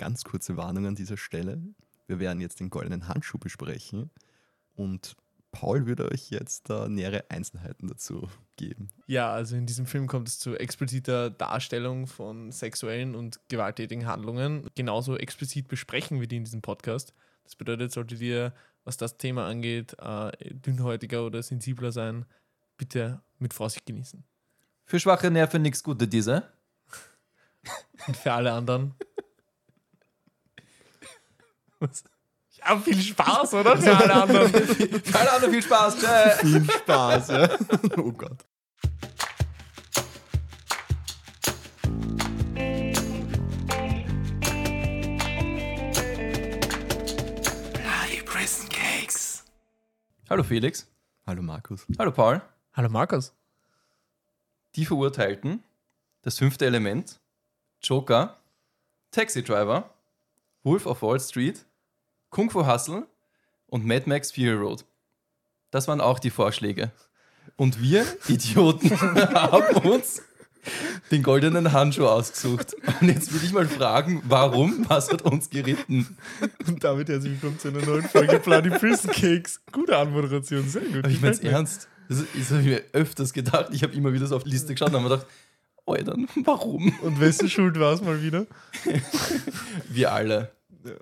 ganz kurze Warnung an dieser Stelle. Wir werden jetzt den goldenen Handschuh besprechen und Paul würde euch jetzt da nähere Einzelheiten dazu geben. Ja, also in diesem Film kommt es zu expliziter Darstellung von sexuellen und gewalttätigen Handlungen. Genauso explizit besprechen wir die in diesem Podcast. Das bedeutet, solltet ihr, was das Thema angeht, äh, dünnhäutiger oder sensibler sein, bitte mit Vorsicht genießen. Für schwache Nerven nichts Gute, diese. Und für alle anderen. Was? Ja, viel Spaß, oder? Für alle anderen. Für alle anderen viel Spaß. Tschö. Viel Spaß, ja. Oh Gott. Hallo Felix. Hallo Markus. Hallo Paul. Hallo Markus. Die Verurteilten, das fünfte Element, Joker, Taxi Driver, Wolf of Wall Street, Kung Fu Hustle und Mad Max Fury Road. Das waren auch die Vorschläge. Und wir, Idioten, haben uns den goldenen Handschuh ausgesucht. Und jetzt will ich mal fragen, warum? Was hat uns geritten? Und damit herzlich willkommen zu einer neuen Folge Bloody Prison Cakes. Gute Anmoderation, sehr gut. Aber ich meine es ernst. Das, das habe ich mir öfters gedacht. Ich habe immer wieder so auf die Liste geschaut und habe mir gedacht, oh, dann warum? Und wessen Schuld war es mal wieder? Wir alle.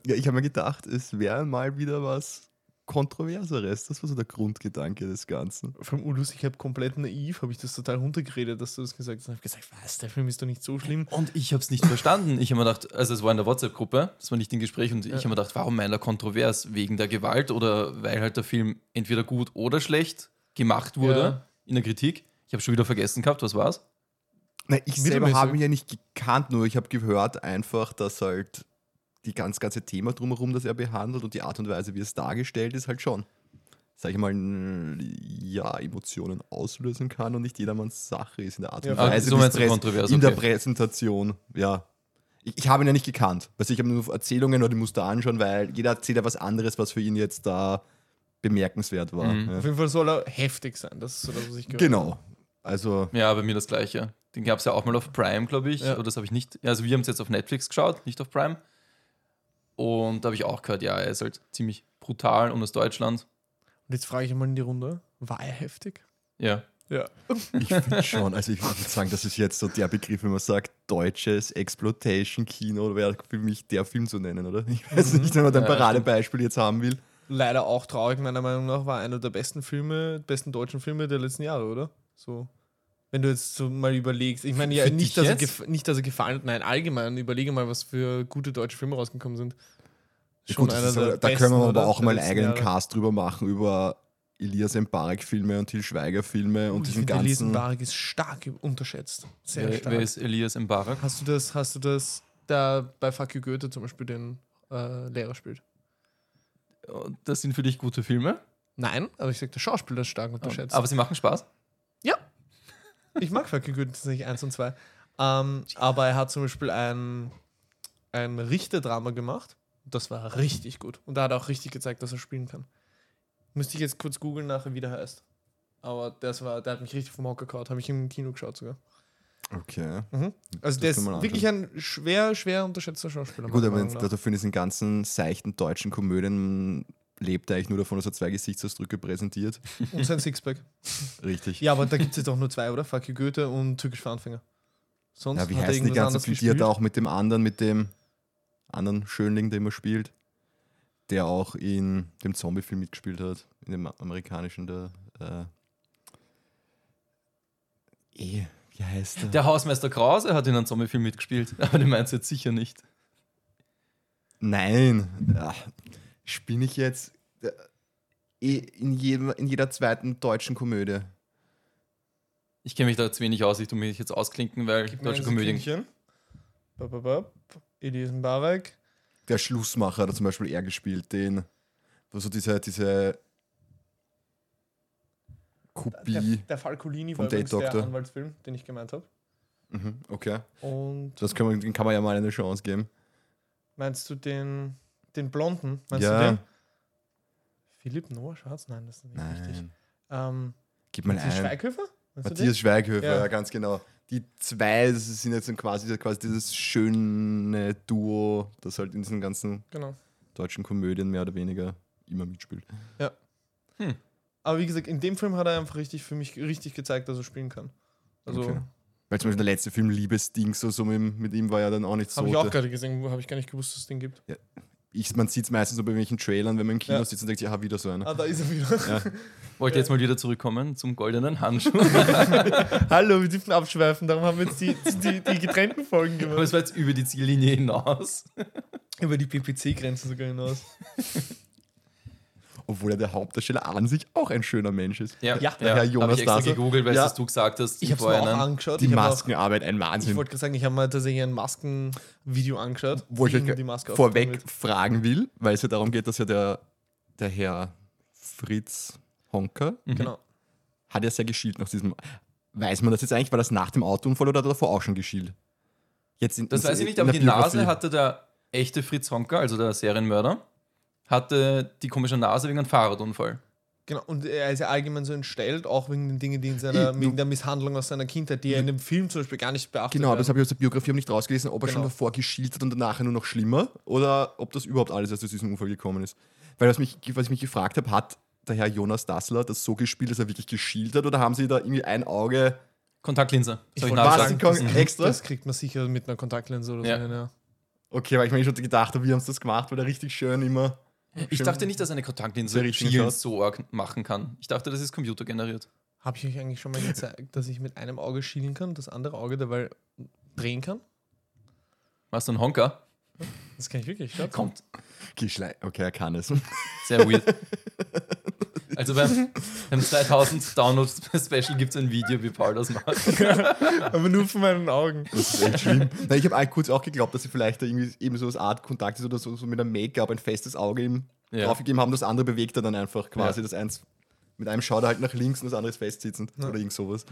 Ja, ich habe mir gedacht, es wäre mal wieder was Kontroverseres. Das war so der Grundgedanke des Ganzen. Vom Ulus, ich habe komplett naiv, habe ich das total runtergeredet, dass du das gesagt hast. Ich habe gesagt, was, der Film ist doch nicht so schlimm. Und ich habe es nicht verstanden. Ich habe mir gedacht, also es war in der WhatsApp-Gruppe, das war nicht im Gespräch, und ich habe mir gedacht, warum meint er kontrovers? Wegen der Gewalt oder weil halt der Film entweder gut oder schlecht gemacht wurde Ja. in der Kritik? Ich habe schon wieder vergessen gehabt, was war's? Nein, ich selber habe ihn ja nicht gekannt, nur ich habe gehört einfach, dass halt die ganz ganze Thema drumherum, das er behandelt und die Art und Weise, wie es dargestellt ist, halt schon, sag ich mal, ja, Emotionen auslösen kann und nicht jedermanns Sache ist in der Art und Ja, Ah, Weise, so präs- kontrovers, in der okay. Präsentation, ja. Ich, ich habe ihn ja nicht gekannt. Also ich habe nur Erzählungen oder die musste anschauen, weil jeder erzählt ja was anderes, was für ihn jetzt da bemerkenswert war. Mhm. Ja. Auf jeden Fall soll er heftig sein. Das ist so das, was ich gehört Genau. Also, Ja, bei mir das gleiche. Den gab es ja auch mal auf Prime, glaube ich. Ja. Oder das habe ich nicht. Also wir haben es jetzt auf Netflix geschaut, nicht auf Prime. Und da habe ich auch gehört, ja, er ist halt ziemlich brutal und aus Deutschland. Und jetzt frage ich mal in die Runde, war er heftig? Ja. Ja. Ich finde schon, also ich würde sagen, das ist jetzt so der Begriff, wenn man sagt, deutsches Exploitation-Kino, wäre für mich der Film zu nennen, oder? Ich weiß nicht, wenn man ein Paradebeispiel jetzt haben will. Leider auch traurig, meiner Meinung nach, war einer der besten Filme, besten deutschen Filme der letzten Jahre, oder? So. Wenn du jetzt so mal überlegst, ich meine ja nicht dass, er nicht, dass er gefallen hat, nein, allgemein, überlege mal, was für gute deutsche Filme rausgekommen sind. Ja, gut, ist aber, da können wir aber auch mal einen eigenen Cast drüber machen, über Elias Mbarek-Filme und Til Schweiger-Filme und diesen ganzen. Lesenbarek ist stark unterschätzt. Sehr Wer, stark. wer ist Elias Mbarak? Hast du das, hast du das, da bei Fuck You Goethe zum Beispiel den äh, Lehrer spielt? Das sind für dich gute Filme, Nein, aber ich sag, der Schauspieler ist stark unterschätzt. aber sie machen Spaß. Ich mag Fuck You Goethe tatsächlich 1 und 2. Ähm, aber er hat zum Beispiel ein, ein Richterdrama gemacht. Das war richtig gut. Und da hat er auch richtig gezeigt, dass er spielen kann. Müsste ich jetzt kurz googeln nachher, wie der heißt. Aber das war, der hat mich richtig vom Hocker gehauen. Habe ich im Kino geschaut sogar. Okay. Also der ist wirklich ein schwer, schwer unterschätzter Schauspieler. Gut, aber dafür in diesen ganzen seichten deutschen Komödien lebt er eigentlich nur davon, dass er zwei Gesichtsausdrücke präsentiert. Und sein Sixpack. Richtig. Ja, aber da gibt es jetzt auch nur zwei, oder? Fuck You Goethe und Türkisch für Anfänger. Sonst Ja, wie hat er heißt die ganze er auch mit dem anderen, mit dem anderen Schönling, der immer spielt, der auch in dem Zombie-Film mitgespielt hat, in dem amerikanischen, der äh, eh, wie heißt der? Der Hausmeister Krause hat in einem Zombie-Film mitgespielt, aber den meinst du jetzt sicher nicht. Nein, ja, spinne ich jetzt äh, eh in, jedem, in jeder zweiten deutschen Komödie. Ich kenne mich da zu wenig aus, ich tue mich jetzt ausklinken, weil Gib mir deutsche ein Komödien. Elias Mbarek. Der Schlussmacher hat zum Beispiel er gespielt, den, wo so diese, diese Der, Kopie. der Falcolini vom war übrigens Date der Doctor. Anwaltsfilm, den ich gemeint habe. Mhm, okay. Und Das kann man, den kann man ja mal eine Chance geben. meinst du den, den Blonden? Meinst ja, du den? Philipp Noah Schatz? Nein, das ist nicht richtig. nein. Ähm, Gib mal Matthias ein. Schweighöfer? Meinst? Matthias Schweighöfer, Ja. ja. ganz genau. die zwei das sind jetzt quasi, quasi dieses schöne Duo, das halt in diesen ganzen Genau. deutschen Komödien mehr oder weniger immer mitspielt. Aber wie gesagt, in dem Film hat er einfach richtig für mich richtig gezeigt, dass er spielen kann. Also Okay. Weil zum Beispiel der letzte Film Liebesding, so, so mit, ihm- mit ihm war ja dann auch nicht so. habe ich auch gerade gesehen, habe ich gar nicht gewusst, dass es den gibt. Ich, man sieht es meistens so bei welchen Trailern, wenn man im Kino Ja. sitzt und denkt, ja, wieder so einer. Ah, da ist er wieder. Wollte jetzt mal wieder zurückkommen zum goldenen Handschuh. Hallo, wir dürfen abschweifen, darum haben wir jetzt die, die, die getrennten Folgen Aber gemacht. es war jetzt über die Ziellinie hinaus. Über die PPC-Grenzen sogar hinaus. Obwohl er der Hauptdarsteller an sich auch ein schöner Mensch ist. Ja, der Herr Habe Jonas ich extra gegoogelt, weil Ja. das du gesagt hast. Ich habe es auch angeschaut. Die ich hab auch- Maskenarbeit, ein Ich Wahnsinn. wollte gerade sagen, ich habe mal tatsächlich ein Maskenvideo angeschaut. Wo ich die Maske vorweg fragen will, weil es ja darum geht, dass ja der, der Herr Fritz Honker Mhm. Genau. hat ja sehr geschielt nach diesem. Weiß man das jetzt eigentlich? War das nach dem Autounfall oder hat er davor auch schon geschielt? Jetzt in, Das in- weiß ich nicht, aber die Nase hatte der echte Fritz Honker, also der Serienmörder, hatte die komische Nase wegen einem Fahrradunfall. Genau, und er ist ja allgemein so entstellt, auch wegen den Dingen, die in seiner, Ich- wegen der Misshandlung aus seiner Kindheit, die er in dem Film zum Beispiel gar nicht beachtet Genau, aber das werden. habe ich aus der Biografie auch nicht rausgelesen, ob er schon Genau. davor geschielt hat und danach nur noch schlimmer oder ob das überhaupt alles erst aus diesem Unfall gekommen ist. Weil was, mich, was ich mich gefragt habe, hat der Herr Jonas Dassler das so gespielt, dass er wirklich geschielt hat oder haben sie da irgendwie ein Auge Kontaktlinse. Ich Soll ich wollte Was, kommen das, extra? das kriegt man sicher mit einer Kontaktlinse oder Ja. so ja. Okay, weil ich mir schon gedacht habe, wie haben sie das gemacht, weil er richtig schön immer. Ich dachte nicht, dass eine Schielen schaut. so arg machen kann. Ich dachte, das ist computergeneriert. Habe ich euch eigentlich schon mal gezeigt, dass ich mit einem Auge schielen kann, das andere Auge dabei drehen kann? Warst du ein Honker? Das kann ich wirklich, schaut. Kommt. Okay, er kann es. Sehr weird. Also beim, beim 2000 Download-Special gibt es ein Video, wie Paul das macht. Aber nur von meinen Augen. Das ist echt schlimm. Nein, ich habe auch kurz auch geglaubt, dass sie vielleicht da irgendwie eben so als Art Kontakt ist oder so, so mit einem Make-up ein festes Auge ihm Ja. draufgegeben haben. Das andere bewegt er dann einfach quasi. Ja. Das eins mit einem schaut er halt nach links und das andere ist festsitzend oder irgend sowas.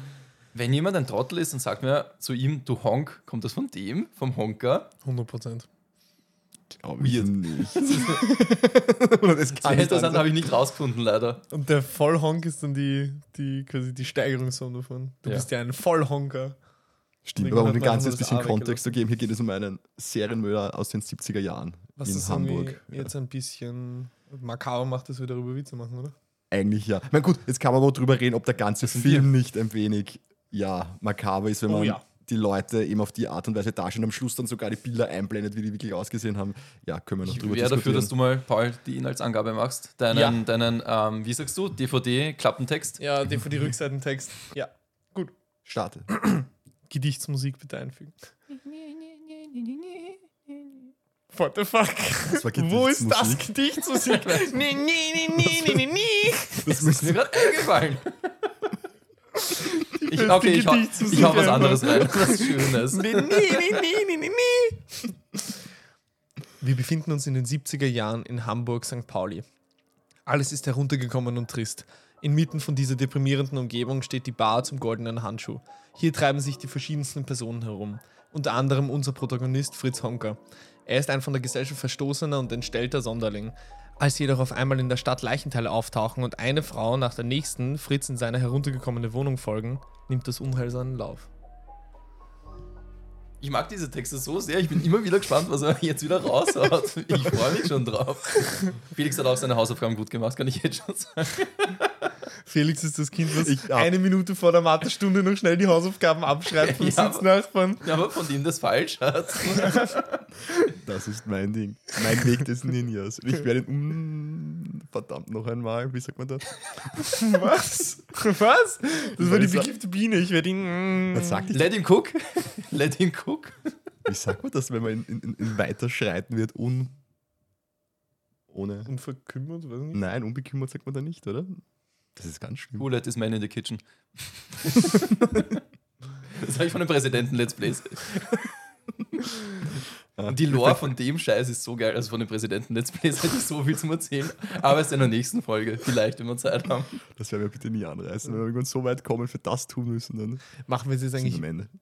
Wenn jemand ein Trottel ist und sagt mir zu ihm, du Honk, kommt das von dem, vom Honker? 100 Prozent. Glaube ich nicht. oder das kann nicht sein. habe ich nicht rausgefunden, leider. Und der Vollhonk ist dann die, die, quasi die Steigerungsform davon. Du Ja. bist ja ein Vollhonker. Stimmt, aber um ein das bisschen Kontext zu geben, hier geht es um einen Serienmörder aus den 70er Jahren Was in Hamburg. Ja. jetzt ein bisschen makaber macht, dass wir darüber Witze machen, oder? Eigentlich ja. Meine, gut, jetzt kann man aber drüber reden, ob der ganze Film nicht ein wenig ja, makaber ist, wenn Oh man ja. Die Leute eben auf die Art und Weise darstellt und am Schluss dann sogar die Bilder einblendet, wie die wirklich ausgesehen haben. Ja, können wir noch Ich drüber wäre dafür, diskutieren. dass du mal, Paul, die Inhaltsangabe machst. Deinen, Ja. deinen ähm, wie sagst du, DVD-Klappentext. Ja, den für die Rückseitentext. Ja. Gut. Starte. Gedichtsmusik bitte einfügen. What the fuck? Wo ist das Gedichtsmusik. Nee, nee, nee, nee, nee, nee, nee. Das Ist mir gerade eingefallen. Ich, okay, ich hau, ich hau was anderes rein. Was Schönes. Nee, nee, nee, nee, nee, nee, nee. Wir befinden uns in den 70er Jahren in Hamburg, St. Pauli. Alles ist heruntergekommen und trist. Inmitten von dieser deprimierenden Umgebung steht die Bar zum goldenen Handschuh. Hier treiben sich die verschiedensten Personen herum. Unter anderem unser Protagonist Fritz Honker. Er ist ein von der Gesellschaft verstoßener und entstellter Sonderling. Als jedoch auf einmal in der Stadt Leichenteile auftauchen und eine Frau nach der nächsten Fritz in seine heruntergekommene Wohnung folgen, nimmt das Unheil seinen Lauf. Ich mag diese Texte so sehr. Ich bin immer wieder gespannt, was er jetzt wieder raushaut. Ich freue mich schon drauf. Felix hat auch seine Hausaufgaben gut gemacht, kann ich jetzt schon sagen. Felix ist das Kind, was Ich eine Minute vor der Mathestunde noch schnell die Hausaufgaben abschreibt vom Ja, Sitznachbarn. Ja, aber von dem das falsch hat. Das ist mein Ding. Mein Weg des Ninjas. Ich werde mm, verdammt noch einmal, wie sagt man das? Was? Was? Das war die Weiß er- begifte Biene. Ich werde ihn. Was sagt ich? Let him cook. Let him cook. Wie sagt man das, wenn man in, in, in weiterschreiten wird, un, ohne. Unverkümmert, weiß nicht. Nein, unbekümmert sagt man da nicht, oder? Das ist ganz schlimm. Who let this man in the kitchen? das habe ich von dem Präsidenten Let's Plays. Und die Lore von dem Scheiß ist so geil. Also von dem Präsidenten Let's Plays hätte ich so viel zum Erzählen. Aber es ist in der nächsten Folge. Vielleicht, wenn wir Zeit haben. Das werden wir bitte nie anreißen. Wenn wir irgendwann so weit kommen, für das tun müssen, dann Machen wir es jetzt eigentlich.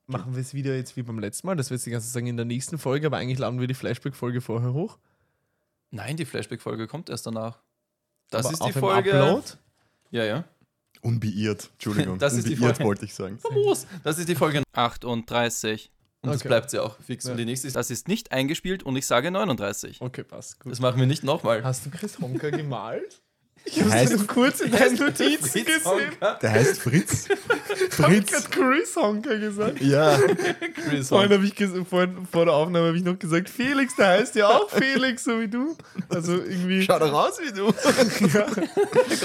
Machen wir es wieder jetzt wie beim letzten Mal, dass wir jetzt die ganze Zeit sagen in der nächsten Folge, aber eigentlich laden wir die Flashback-Folge vorher hoch. Nein, die Flashback-Folge kommt erst danach. Das aber ist die Folge. Upload. Ja, ja. Unbeirrt, Entschuldigung. Das ist die Unbeirrt Folge. wollte ich sagen. Famos. Das ist die Folge 38. Und das Okay. bleibt sie auch fix. Ja. Und die nächste ist, das ist nicht eingespielt und ich sage 39. Okay, passt. Gut. Das machen wir nicht nochmal. Hast du Chris Honka gemalt? Ich Heißt- hab's nur kurz in deinen Notizen Fritz gesehen. Honka. Der heißt Fritz. Ich hab Fritz. grad Chris Honka gesagt. Ja, Chris Vorhin Honka. habe ich vorhin, vor der Aufnahme habe ich noch gesagt, Felix, der heißt ja auch Felix, so wie du. Also irgendwie. schau doch aus wie du. Ja.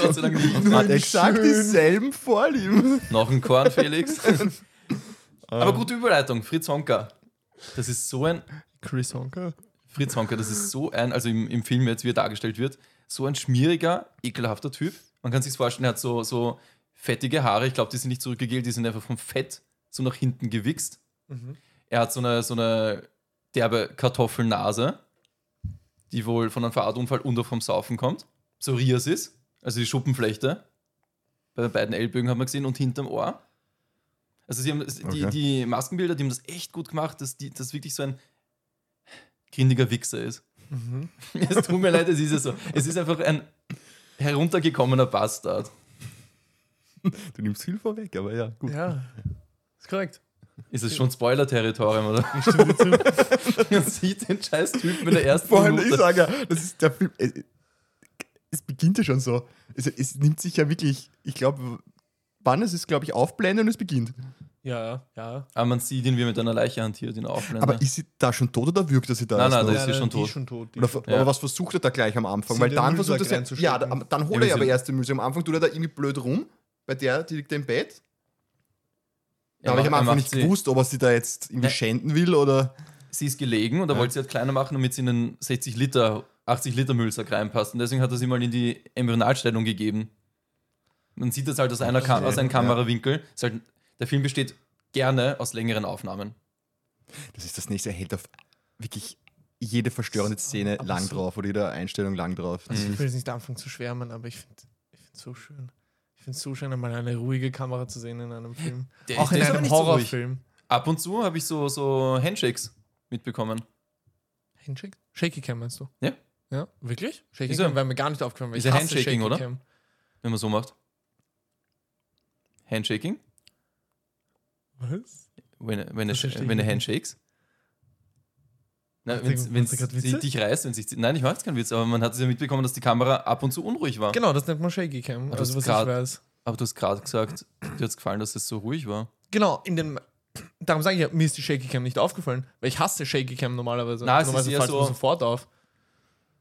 Gott sei Dank nicht. Nur Hat exakt dieselben Vorlieben. Noch ein Korn, Felix. Aber gute Überleitung. Fritz Honka. Das ist so ein. Chris Honka. Fritz Honka, das ist so ein, also im, im Film jetzt, wie er dargestellt wird, so ein schmieriger, ekelhafter Typ. Man kann sich vorstellen, er hat so, so fettige Haare. Ich glaube, die sind nicht zurückgegelt, die sind einfach vom Fett so nach hinten gewichst. Mhm. Er hat so eine, so eine derbe Kartoffelnase, die wohl von einem Fahrradunfall und auch vom Saufen kommt. Psoriasis, also die Schuppenflechte. Bei den beiden Ellbögen hat man gesehen und hinterm Ohr. Also sie haben die, Okay. die Maskenbilder, die haben das echt gut gemacht, dass die, das wirklich so ein grindiger Wichser ist. Mhm. Es tut mir leid, es ist ja so. Es ist einfach ein heruntergekommener Bastard. Du nimmst viel vorweg, aber ja, gut. Ja, ist korrekt. Ist es schon Spoiler-Territorium, oder? Man sieht den scheiß Typen in der ersten Vor allem, ich sage ja, das ist der Film. Es, es beginnt ja schon so. Es, es nimmt sich ja wirklich, ich glaube, wann es ist, glaube ich, aufblenden und es beginnt. Ja, ja. Aber man sieht ihn, wie er mit einer Leiche hantiert, in der Aufblende. Aber ist sie da schon tot oder wirkt er sie da Nein, nein, da ist sie schon die tot. Ist schon tot. Die Oder. Ja. aber was versucht er da gleich am Anfang? Sie Weil dann versucht er ja, reinzustecken. da- dann holt Ja, er ja aber sie- erst den Müsli. Am Anfang tut er da irgendwie blöd rum. Bei der, die liegt im Bett. Da habe ich am Anfang nicht sie- gewusst, ob er sie da jetzt irgendwie Ja. schänden will oder. Sie ist gelegen und er Ja. wollte sie halt kleiner machen, damit sie in den 60 Liter, 80 Liter Müllsack reinpasst. Und deswegen hat er sie mal in die Embryonalstellung gegeben. Man sieht das halt aus, einer Ka Verstehe, aus einem ja. Kamerawinkel. Ist halt, der Film besteht gerne aus längeren Aufnahmen. Das ist das nächste. Er hält auf wirklich jede verstörende Szene aber lang so- drauf oder jede Einstellung lang drauf. Also Mhm. ich will jetzt nicht anfangen zu schwärmen, aber ich finde ich es so schön. Ich finde es so schön, einmal eine ruhige Kamera zu sehen in einem Film. Der Auch in einem nicht so. Horrorfilm. Ab und zu habe ich so, so Handshakes mitbekommen. Handshake? Shaky Cam meinst du? Ja. Ja, wirklich? Shaky Cam wäre mir gar nicht aufgefallen. ist ich hasse Handshaking, oder? Wenn man so macht. Handshaking? Was? Wenn, er, ich wenn er nicht. Handshakes? Na, wenn's, sie dich reißt, wenn sich, nein, ich mache jetzt keinen Witz, aber man hat es ja mitbekommen, dass die Kamera ab und zu unruhig war. Genau, das nennt man Shaky Cam. Aber Also was ich grad- weiß. Aber du hast gerade gesagt, dir hat es gefallen, dass es so ruhig war. Genau, in den. Darum sage ich ja, mir ist die Shaky Cam nicht aufgefallen, weil ich hasse Shaky Cam normalerweise. Ist normalerweise fällt so- sofort auf.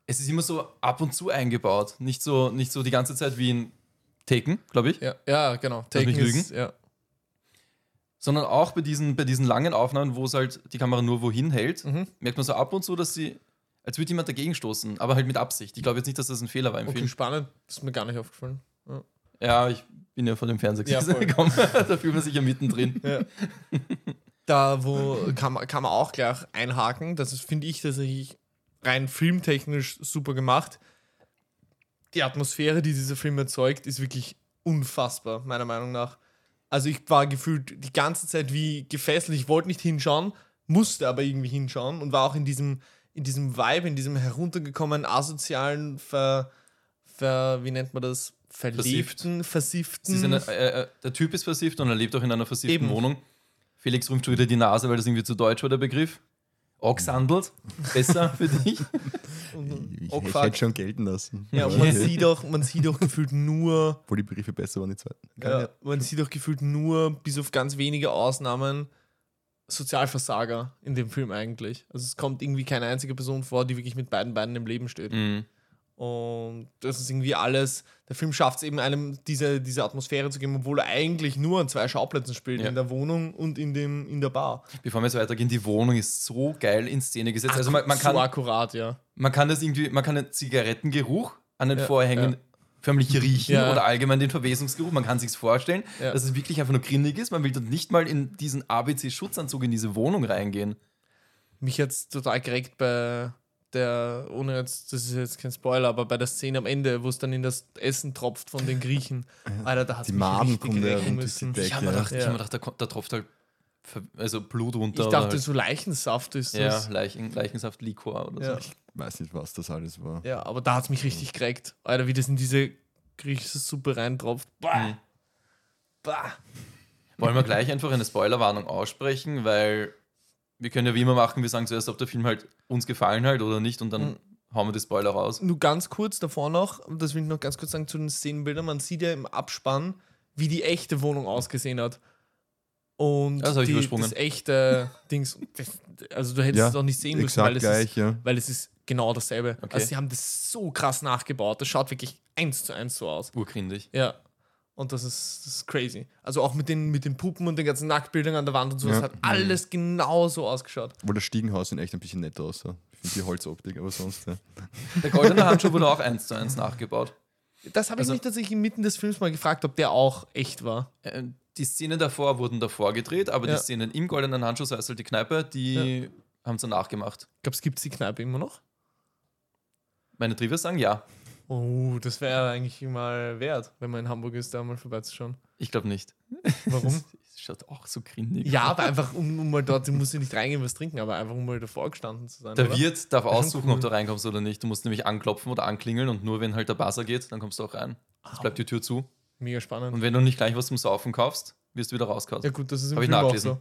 Es ist immer so ab und zu eingebaut. Nicht so, nicht so die ganze Zeit wie in Taken, glaube ich. Ja, ja genau. Taken ist, ja. Sondern auch bei diesen, bei diesen langen Aufnahmen, wo es halt die Kamera nur wohin hält, Mhm. merkt man so ab und zu, dass sie, als würde jemand dagegen stoßen, aber halt mit Absicht. Ich glaube jetzt nicht, dass das ein Fehler war im Okay, Film. spannend. Das ist mir gar nicht aufgefallen. Ja. Ja, ich bin ja von dem Fernseher Ja, gekommen. da fühlt man sich ja mittendrin. Ja. da wo kann man, kann man auch gleich einhaken. Das finde ich, tatsächlich rein filmtechnisch super gemacht. Die Atmosphäre, die dieser Film erzeugt, ist wirklich unfassbar, meiner Meinung nach. Also ich war gefühlt die ganze Zeit wie gefesselt. Ich wollte nicht hinschauen, musste aber irgendwie hinschauen und war auch in diesem, in diesem Vibe, in diesem heruntergekommenen, asozialen, ver, ver, wie nennt man das? Verlebten, versifften. Es ist eine, äh, äh, der Typ ist versifft und er lebt auch in einer versifften Eben. Wohnung. Felix rümpft schon wieder die Nase, weil das irgendwie zu deutsch war, der Begriff. Oxhandelt, besser für dich. Ich, ich hätte schon gelten lassen. Ja, man okay. sieht auch, man sieht auch gefühlt nur, Obwohl die Briefe besser waren, die zweiten. ja, man sieht auch gefühlt nur, bis auf ganz wenige Ausnahmen, Sozialversager in dem Film eigentlich. Also es kommt irgendwie keine einzige Person vor, die wirklich mit beiden Beinen im Leben steht. Mhm. Und das ist irgendwie alles, der Film schafft es eben einem diese, diese Atmosphäre zu geben, obwohl er eigentlich nur an zwei Schauplätzen spielt, Ja. in der Wohnung und in, dem, in der Bar. Bevor wir jetzt weitergehen, die Wohnung ist so geil in Szene gesetzt. Also man, man, so kann, akkurat, ja. man kann das irgendwie, man kann den Zigarettengeruch an den Ja, Vorhängen ja. förmlich riechen oder allgemein den Verwesungsgeruch. Man kann sich vorstellen, dass es wirklich einfach nur grindig ist. Man will dort nicht mal in diesen ABC-Schutzanzug in diese Wohnung reingehen. mich jetzt total geregt bei der, ohne jetzt, das ist jetzt kein Spoiler, aber bei der Szene am Ende, wo es dann in das Essen tropft von den Griechen. Alter, da hat Die mich richtig runter, müssen. die Ich habe mir gedacht, Ja. hab gedacht da, da tropft halt also Blut runter. Ich dachte, halt, so Leichensaft ist ja, das. Leichen, Leichensaft, Likor oder so. Ja. Ich weiß nicht, was das alles war. Ja, aber da hat es mich richtig geregt. Alter, wie das in diese griechische Suppe reintropft. Boah. Mhm. Bah. Wollen wir gleich einfach eine Spoilerwarnung aussprechen, weil wir können ja wie immer machen, wir sagen zuerst, ob der Film halt uns gefallen hat oder nicht und dann Mhm. hauen wir die Spoiler raus. Nur ganz kurz davor noch, das will ich noch ganz kurz sagen zu den Szenenbildern. Man sieht ja im Abspann, wie die echte Wohnung ausgesehen hat. Und Das die, übersprungen. das echte Dings, das, also du hättest Ja, es auch nicht sehen müssen, weil es, ist, gleich, ja. weil es ist genau dasselbe. Okay. Also sie haben das so krass nachgebaut. Das schaut wirklich eins zu eins so aus. Urgrindig. Ja. Und das ist, das ist crazy. Also auch mit den, mit den Puppen und den ganzen Nacktbildern an der Wand und so, das Ja. hat alles genau so ausgeschaut. Obwohl das Stiegenhaus in echt ein bisschen netter aussah. Ich finde die Holzoptik, aber sonst, ja. Der goldene Handschuh wurde auch eins zu eins nachgebaut. Das habe ich Also- mich tatsächlich inmitten des Films mal gefragt, ob der auch echt war. Äh, Die Szenen davor wurden davor gedreht, aber Ja. die Szenen im goldenen Handschuh, das heißt halt die Kneipe, die haben sie nachgemacht. Glaubst du, gibt es die Kneipe immer noch? Meine Trivia sagen ja. Oh, das wäre eigentlich mal wert, wenn man in Hamburg ist, da mal vorbeizuschauen. Ich glaube nicht. Warum? Das schaut auch so grindig. ja, aber einfach, um, um mal dort, du musst ja nicht reingehen, was trinken, aber einfach, um mal davor gestanden zu sein. Der oder? Wirt darf aussuchen, cool. ob du reinkommst oder nicht. Du musst nämlich anklopfen oder anklingeln und nur wenn halt der Buzzer geht, dann kommst du auch rein. Es bleibt die Tür zu. Mega spannend. Und wenn du nicht gleich was zum Saufen kaufst, wirst du wieder rausgehauen. ja, gut, das ist im Hab ich Film auch nachgelesen.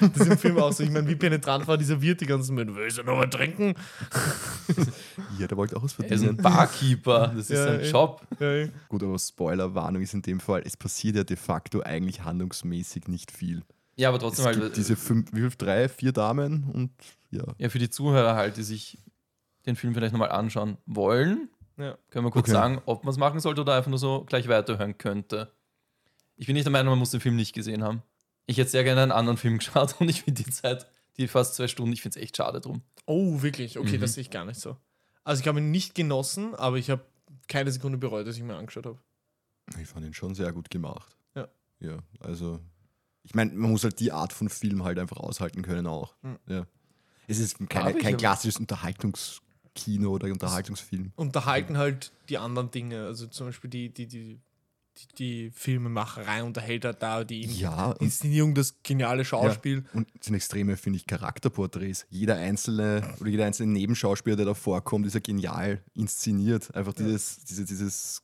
so. Das ist im Film auch so. Ich meine, wie penetrant war dieser Wirt die ganzen Mal. Willst du noch was trinken? Ja, der wollte auch was er ist ein verdienen. Barkeeper, das ist Ja, sein eh. Job. Ja. Gut, aber Spoilerwarnung ist in dem Fall, es passiert ja de facto eigentlich handlungsmäßig nicht viel. Ja, aber Es trotzdem halt, gibt diese fünf, wie viel, drei, vier Damen und ja. ja, für die Zuhörer halt, die sich den Film vielleicht nochmal anschauen wollen, Ja. können wir kurz Okay. sagen, ob man es machen sollte oder einfach nur so gleich weiterhören könnte. Ich bin nicht der Meinung, man muss den Film nicht gesehen haben. Ich hätte sehr gerne einen anderen Film geschaut und ich finde die Zeit, die fast zwei Stunden, ich finde es echt schade drum. Oh, wirklich? Okay, Mhm. das sehe ich gar nicht so. Also ich habe ihn nicht genossen, aber ich habe keine Sekunde bereut, dass ich mir angeschaut habe. Ich fand ihn schon sehr gut gemacht. Ja. Ja, also ich meine, man muss halt die Art von Film halt einfach aushalten können auch. Mhm. Ja. Es ist keine, kein klassisches Unterhaltungskino oder Unterhaltungsfilm. Unterhalten halt die anderen Dinge. Also zum Beispiel die, die, die, die, die Filmemacherei unterhält halt da die Ja, und, Inszenierung, das geniale Schauspiel. und es sind extreme, finde ich, Charakterporträts. Jeder einzelne oder jeder einzelne Nebenschauspieler, der da vorkommt, ist ja genial inszeniert. Einfach dieses, diese, dieses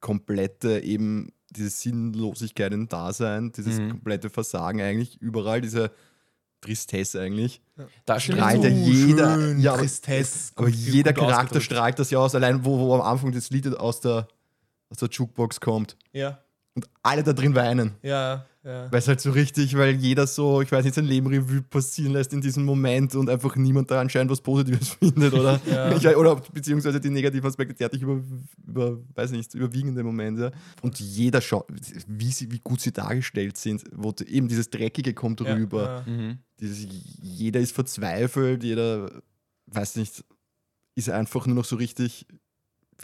komplette eben, diese Sinnlosigkeit im Dasein, dieses Mhm. komplette Versagen eigentlich, überall diese Tristesse eigentlich. Da Strahlt ja jeder- schön, ja, aber- Tristesse. Aber jeder Charakter strahlt das ja aus, allein wo, wo am Anfang das Lied aus der, aus der Jukebox kommt. Ja, Und alle da drin weinen. ja, ja. Weil es halt so richtig, weil jeder so, ich weiß nicht, sein Leben Revue passieren lässt in diesem Moment und einfach niemand da anscheinend was Positives findet, oder? Ja. Ich, oder beziehungsweise die negativen Aspekte derartig über, über, weiß nicht, überwiegende Momente. Und jeder schaut, wie, sie, wie gut sie dargestellt sind, wo eben dieses Dreckige kommt Ja, rüber. ja. Mhm. Dieses, jeder ist verzweifelt, jeder, weiß nicht, ist einfach nur noch so richtig,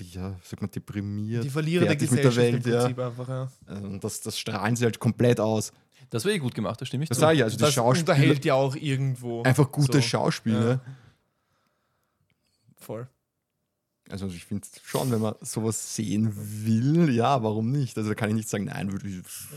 ja, sagt man, deprimiert. Die Verlierer der fertig mit der Gesellschaft Welt, im Prinzip einfach, ja. ja. Und das, das strahlen sie halt komplett aus. Das wäre eh gut gemacht, da stimme ich Das zu. sage ich, also die Das Schauspieler, unterhält ja auch irgendwo. einfach gute so. Schauspieler. Voll. Also ich finde schon, wenn man sowas sehen will, ja, warum nicht? Also da kann ich nicht sagen, nein,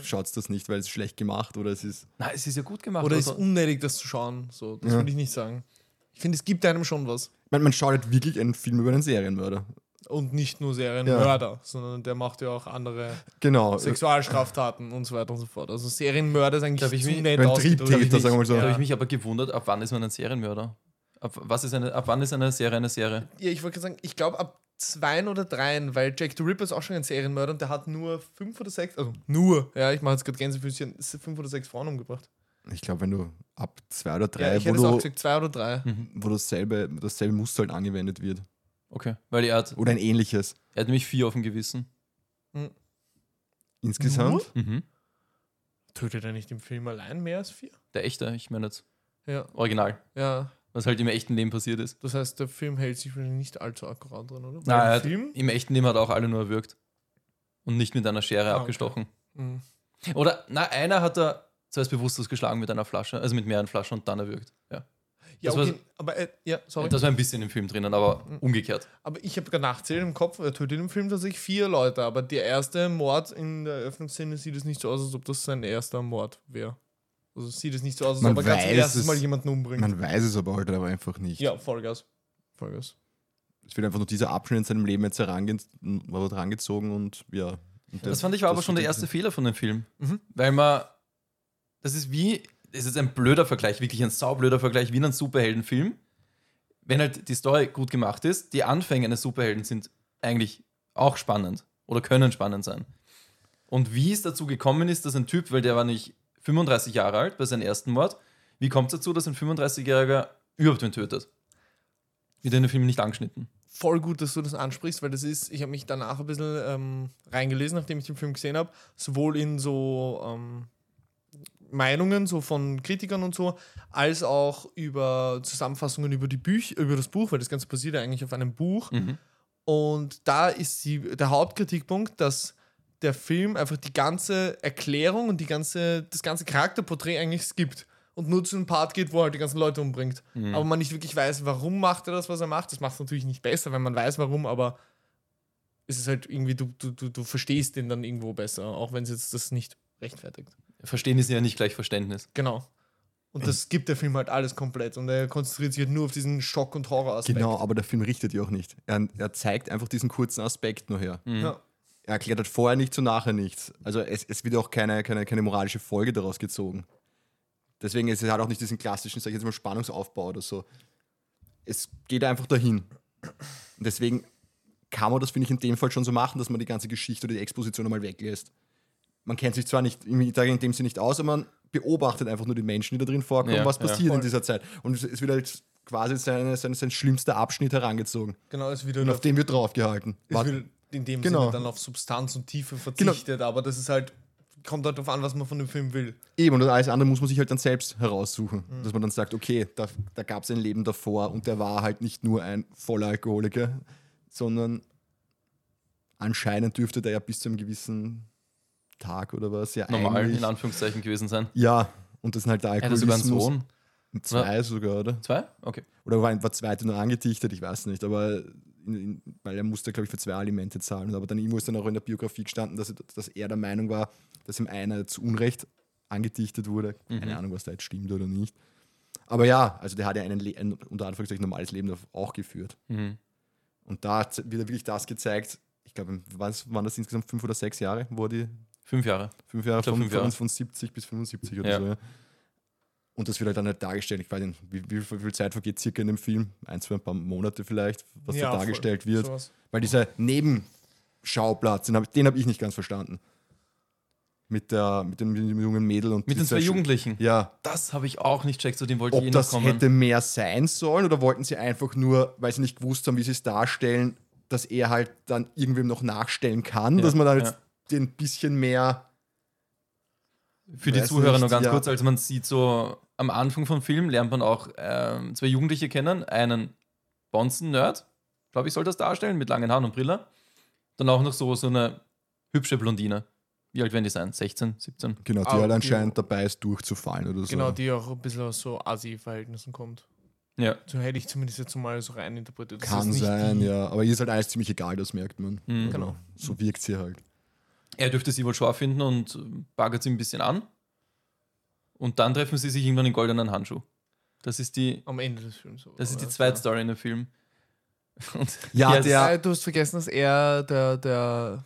schaut das nicht, weil es ist schlecht gemacht oder es ist. Nein, es ist ja gut gemacht. Oder ist also- unnötig, das zu schauen. So, das Ja. würde ich nicht sagen. Ich finde, es gibt einem schon was. Man, man schaut halt wirklich einen Film über einen Serienmörder. Und nicht nur Serienmörder, sondern der macht ja auch andere Genau. Sexualstraftaten und so weiter und so fort. Also Serienmörder ist eigentlich ich zu mich- nett ausgedrückt. Triebtäter, mich- sagen wir mal so. Da habe Ja. ich mich aber gewundert, ab wann ist man ein Serienmörder? Ab, was ist eine, ab wann ist eine Serie eine Serie? Ja, ich wollte gerade sagen, ich glaube ab zwei oder dreien, weil Jack the Ripper ist auch schon ein Serienmörder und der hat nur fünf oder sechs, also nur, ja, ich mache jetzt gerade Gänsefüßchen, fünf oder sechs Frauen umgebracht. Ich glaube, wenn du ab zwei oder Ja, drei, ich wo, hätte es auch du, gesagt, zwei oder drei. wo dasselbe, dasselbe Muster halt angewendet wird. Okay. Weil er hat, Oder ein ähnliches. er hat nämlich vier auf dem Gewissen. Insgesamt. Mhm. Tötet er nicht im Film allein mehr als vier? Der echte, ich meine jetzt Ja, Original. ja. Was halt im echten Leben passiert ist. Das heißt, der Film hält sich wahrscheinlich nicht allzu akkurat drin, oder? Nein, im Film? im echten Leben hat er auch alle nur erwürgt. Und nicht mit einer Schere Ah, okay. abgestochen. Mhm. Oder, na, einer hat er zuerst bewusstlos geschlagen mit einer Flasche, also mit mehreren Flaschen und dann erwürgt. Ja. Ja, Das war- okay, aber äh, ja, sorry. Das war ein bisschen im Film drinnen, aber Mhm. umgekehrt. Aber ich habe gerade nachzählt im Kopf, er tötet im Film tatsächlich vier Leute, aber der erste Mord in der Eröffnungsszene sieht es nicht so aus, als ob das sein erster Mord wäre. Also sieht es nicht so aus, als Man ob er ganz erstes es- Mal jemanden umbringt. Man weiß es aber halt aber einfach nicht. ja, Vollgas. Vollgas. Es wird einfach nur dieser Abschnitt in seinem Leben jetzt herange herangezogen und ja, Und Das fand ich war aber das- schon der erste Fehler von dem Film. Mhm. Weil man, das ist wie, das ist ein blöder Vergleich, wirklich ein saublöder Vergleich, wie in einem Superheldenfilm. Wenn halt die Story gut gemacht ist, die Anfänge eines Superhelden sind eigentlich auch spannend oder können spannend sein. Und wie es dazu gekommen ist, dass ein Typ, weil der war nicht 35 Jahre alt bei seinem ersten Mord, wie kommt es dazu, dass ein 35-Jähriger überhaupt wen tötet? Wird in dem Film nicht angeschnitten. Voll gut, dass du das ansprichst, weil das ist, ich habe mich danach ein bisschen ähm, reingelesen, nachdem ich den Film gesehen habe, sowohl in so ähm, Meinungen so von Kritikern und so, als auch über Zusammenfassungen über die Büch über das Buch, weil das Ganze basiert ja eigentlich auf einem Buch. Mhm. Und da ist die, der Hauptkritikpunkt, dass der Film einfach die ganze Erklärung und die ganze, das ganze Charakterporträt eigentlich skippt und nur zu einem Part geht, wo er halt die ganzen Leute umbringt. Mhm. Aber man nicht wirklich weiß, warum macht er das, was er macht. Das macht es natürlich nicht besser, wenn man weiß, warum, aber es ist halt irgendwie, du, du, du, du verstehst den dann irgendwo besser, auch wenn es jetzt das nicht rechtfertigt. Verstehen ist ja nicht gleich Verständnis. Genau. Und das gibt der Film halt alles komplett und er konzentriert sich halt nur auf diesen Schock- und Horror-Aspekt. Genau, aber der Film richtet ja auch nicht. Er, er zeigt einfach diesen kurzen Aspekt nur her. Mhm. Ja. Er erklärt halt vorher nichts und nachher nichts. Also es, es wird auch keine, keine, keine moralische Folge daraus gezogen. Deswegen ist es halt auch nicht diesen klassischen, sag ich jetzt mal, Spannungsaufbau oder so. Es geht einfach dahin. Und deswegen kann man das, finde ich, in dem Fall schon so machen, dass man die ganze Geschichte oder die Exposition einmal weglässt. Man kennt sich zwar nicht im in dem Sinne nicht aus, aber man beobachtet einfach nur die Menschen, die da drin vorkommen, Ja, was ja. passiert Voll. in dieser Zeit. Und es- wird halt quasi sein, sein, sein schlimmster Abschnitt herangezogen. Genau, es wird Und auf den wird draufgehalten. Es wird in dem Genau. Sinne dann auf Substanz und Tiefe verzichtet, aber das ist halt, kommt halt darauf an, was man von dem Film will. Eben, und alles andere muss man sich halt dann selbst heraussuchen. Dass man dann sagt, okay, da, da gab es ein Leben davor und der war halt nicht nur ein voller Alkoholiker, sondern anscheinend dürfte der ja bis zu einem gewissen Tag oder was ja Normal, in Anführungszeichen gewesen sein. Ja, und das sind halt der Er hat sogar einen Alkoholismus. Sohn. Zwei sogar, oder? Zwei? Okay. Oder war ein war zweite nur angedichtet, ich weiß nicht, aber in, in, weil er musste, glaube ich, für zwei Alimente zahlen. Aber dann irgendwo ist dann auch in der Biografie gestanden, dass, dass er der Meinung war, dass ihm einer zu Unrecht angedichtet wurde. Keine Mhm. Ahnung, was da jetzt stimmt oder nicht. Aber ja, also der hat ja einen, ein unter Anführungszeichen normales Leben auch geführt. Mhm. Und da hat- wird wirklich das gezeigt, ich glaube, waren das insgesamt fünf oder sechs Jahre, wo er die Fünf Jahre. Fünf Jahre, glaub, von, fünf von, Jahre. von 70 bis 75 oder Ja. so. Ja. Und das wird halt dann halt dargestellt. Ich weiß nicht, wie, wie, wie viel Zeit vergeht circa in dem Film? Ein, zwei, ein paar Monate vielleicht, was Ja, da voll. dargestellt wird. Sowas. Weil dieser Nebenschauplatz, den habe hab ich nicht ganz verstanden. Mit, der, mit, dem, mit dem jungen Mädel und Mit den zwei Jugendlichen. Ja, Das habe ich auch nicht checkt, zu dem wollte ich eh ob das kommen. hätte mehr sein sollen oder wollten sie einfach nur, weil sie nicht gewusst haben, wie sie es darstellen, dass er halt dann irgendwem noch nachstellen kann, Ja, dass man dann jetzt den bisschen mehr Für die Zuhörer nicht, noch ganz ja. kurz, also man sieht so am Anfang vom Film lernt man auch ähm, zwei Jugendliche kennen, einen Bonzen-Nerd, glaube ich, soll das darstellen, mit langen Haaren und Brille. Dann auch noch so, so eine hübsche Blondine. Wie alt werden die sein? 16, 17? Genau, die Ah, halt die- anscheinend dabei ist, durchzufallen oder so. Genau, die auch ein bisschen aus so Asi-Verhältnissen kommt. Ja. So hätte ich zumindest jetzt mal so rein interpretiert. Das Kann sein, die- ja. Aber ihr ist halt alles ziemlich egal, das merkt man. Mhm. Genau. So wirkt sie halt. Er dürfte sie wohl scharf finden und baggert sie ein bisschen an. Und dann treffen sie sich irgendwann in goldenen Handschuh. Das ist die, Am Ende des Films. das ist die zweite Story in dem Film. Und Ja, der- Äh, du hast vergessen, dass er der, der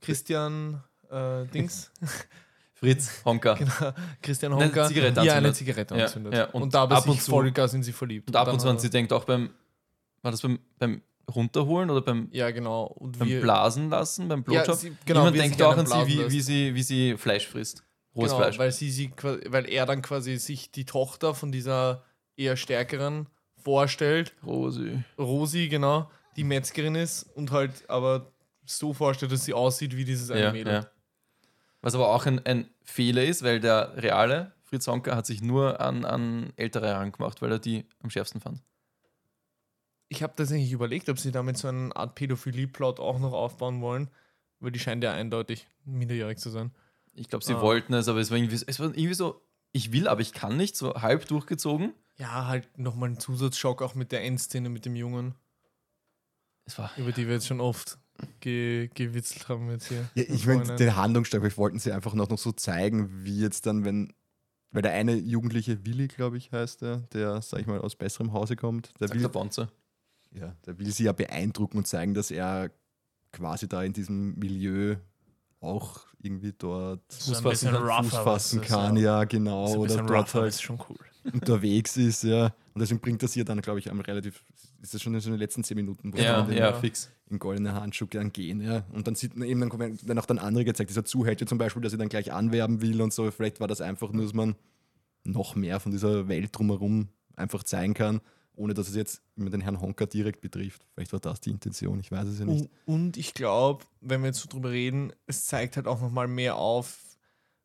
Christian äh, Dings, Fritz Honka. genau, Christian Eine Honka, Zigarette ihr eine anzündet. Zigarette Ja, anzündet. ja, und, und dabei ab und sich zu- Vollgas in sie verliebt. Und ab und zu er- sie denkt auch beim, war das beim, beim Runterholen oder beim, Ja, genau. Und beim wir, Blasen lassen, beim Ja, Blowjob? sie- genau, Niemand denkt auch an sie, wie, wie, sie, wie sie Fleisch frisst. Rohes genau, Fleisch. weil sie sie weil er dann quasi sich die Tochter von dieser eher stärkeren vorstellt, Rosi. Rosi, genau, die Metzgerin ist und halt aber so vorstellt, dass sie aussieht wie dieses eine Ja, Mädel. ja. Was aber auch ein, ein Fehler ist, weil der reale Fritz Honka hat sich nur an, an ältere herangemacht, weil er die am schärfsten fand. Ich habe tatsächlich überlegt, ob sie damit so eine Art Pädophilie-Plot auch noch aufbauen wollen, weil die scheint ja eindeutig minderjährig zu sein. Ich glaube, sie Ah. wollten es, aber es war, irgendwie, es war irgendwie so, ich will, aber ich kann nicht, so halb durchgezogen. Ja, halt nochmal ein Zusatzschock auch mit der Endszene mit dem Jungen, Es war, über die wir jetzt schon oft ge gewitzelt haben jetzt hier. Ja, ich meine, den Handlungsstärke vielleicht wollten sie einfach noch, noch so zeigen, wie jetzt dann, wenn, weil der eine Jugendliche Willi, glaube ich, heißt der, der, sag ich mal, aus besserem Hause kommt, der sagt will, der Bonze. Ja, der will sie ja beeindrucken und zeigen, dass er quasi da in diesem Milieu auch irgendwie dort So ein fassen rougher, Fuß fassen kann, so- ja, genau. so ein Oder dort rougher, halt ist schon cool. unterwegs ist, ja. Und deswegen bringt das hier dann, glaube ich, am relativ, ist das schon in so den letzten zehn Minuten, wo Ja, dann ja, fix. in goldene Handschuhe dann gehen, ja. Und dann sieht man eben, dann werden auch dann andere gezeigt, dieser Zuhälter zum Beispiel, der sie dann gleich anwerben will und so. Vielleicht war das einfach nur, dass man noch mehr von dieser Welt drumherum einfach zeigen kann, ohne dass es jetzt immer den Herrn Honka direkt betrifft. Vielleicht war das die Intention, ich weiß es ja nicht. Und, ich glaube, wenn wir jetzt so drüber reden, es zeigt halt auch nochmal mehr auf,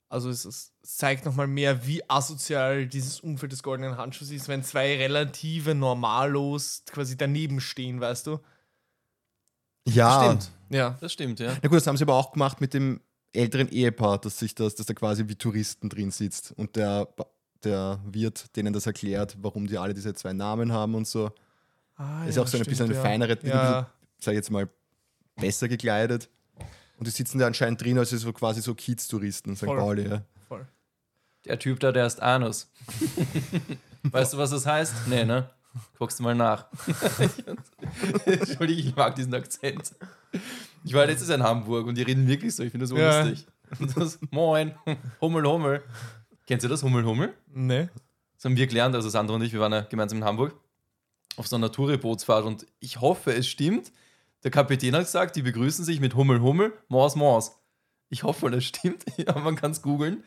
also es, es zeigt nochmal mehr, wie asozial dieses Umfeld des goldenen Handschuhs ist, wenn zwei relative Normalos quasi daneben stehen, weißt du? Ja, Stimmt. Ja. Das stimmt, ja. Na gut, das haben sie aber auch gemacht mit dem älteren Ehepaar, dass sich das, dass da quasi wie Touristen drin sitzt und der, der Wirt denen das erklärt, warum die alle diese zwei Namen haben und so. Ah, ist auch so ein bisschen eine ja. feinere, Ja, sag ich jetzt mal, besser gekleidet. Und die sitzen da anscheinend drin, als so quasi so Kiez-Touristen, St. Pauli. Ja. voll. Der Typ da, der ist Anus. weißt du, was das heißt? Nee, ne? Guckst du mal nach. Entschuldige, ich mag diesen Akzent. Ich war letztes in Hamburg und die reden wirklich so. Ich finde das Ja. unlustig. Und Das, Moin, Hummel, Hummel. Kennst du das, Hummel, Hummel? Ne? Das haben wir gelernt, also Sandra und ich, wir waren ja gemeinsam in Hamburg auf so einer Touri-Bootsfahrt und ich hoffe, es stimmt. Der Kapitän hat gesagt, die begrüßen sich mit Hummel, Hummel, Mors, Mors. Ich hoffe, das stimmt. Ja, man kann es googeln.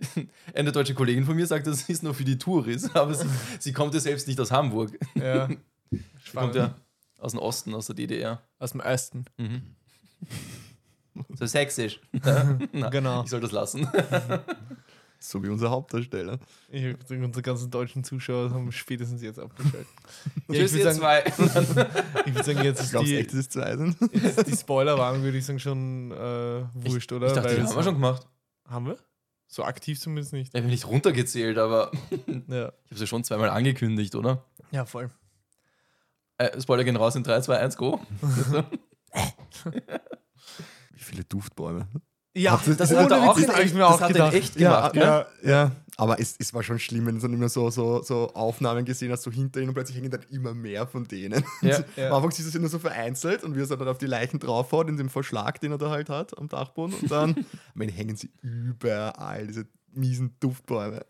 Eine deutsche Kollegin von mir sagt, das ist nur für die Touris, aber sie, sie kommt ja selbst nicht aus Hamburg. Ja. Sie kommt ja aus dem Osten, aus der DDR. Aus dem Osten. Mhm. So sächsisch. Na, Genau. Ich soll das lassen. So wie unser Hauptdarsteller. Ich sagen, unsere ganzen deutschen Zuschauer haben spätestens jetzt abgeschaltet. ja, ich Tschüss, würde ihr sagen, zwei. ich würd sagen, jetzt Ich ist glaube die, echt, es zwei sind. jetzt die Spoilerwarnung, würde ich sagen, schon äh, wurscht, oder? Ich dachte, die Weil haben es- wir schon gemacht. Haben wir? So aktiv zumindest nicht. Ich habe nicht runtergezählt, aber Ja, ich habe sie schon zweimal angekündigt, oder? ja voll. Äh, Spoiler gehen raus in 3, 2, 1, go. Wie viele Duftbäume. Ja, ihr- Das Das hat er auch echt, mir das auch hat er gedacht. echt gemacht, gell? ja, ja. Aber es, es war schon schlimm, wenn du dann immer so, so, so Aufnahmen gesehen hast, so hinter ihnen und plötzlich hängen dann immer mehr von denen. Ja. Ja. Am Anfang siehst du sie nur so vereinzelt und wie er dann auf die Leichen draufhaut, in dem Verschlag, den er da halt hat am Dachboden. Und dann am Ende hängen sie überall, diese miesen Duftbäume.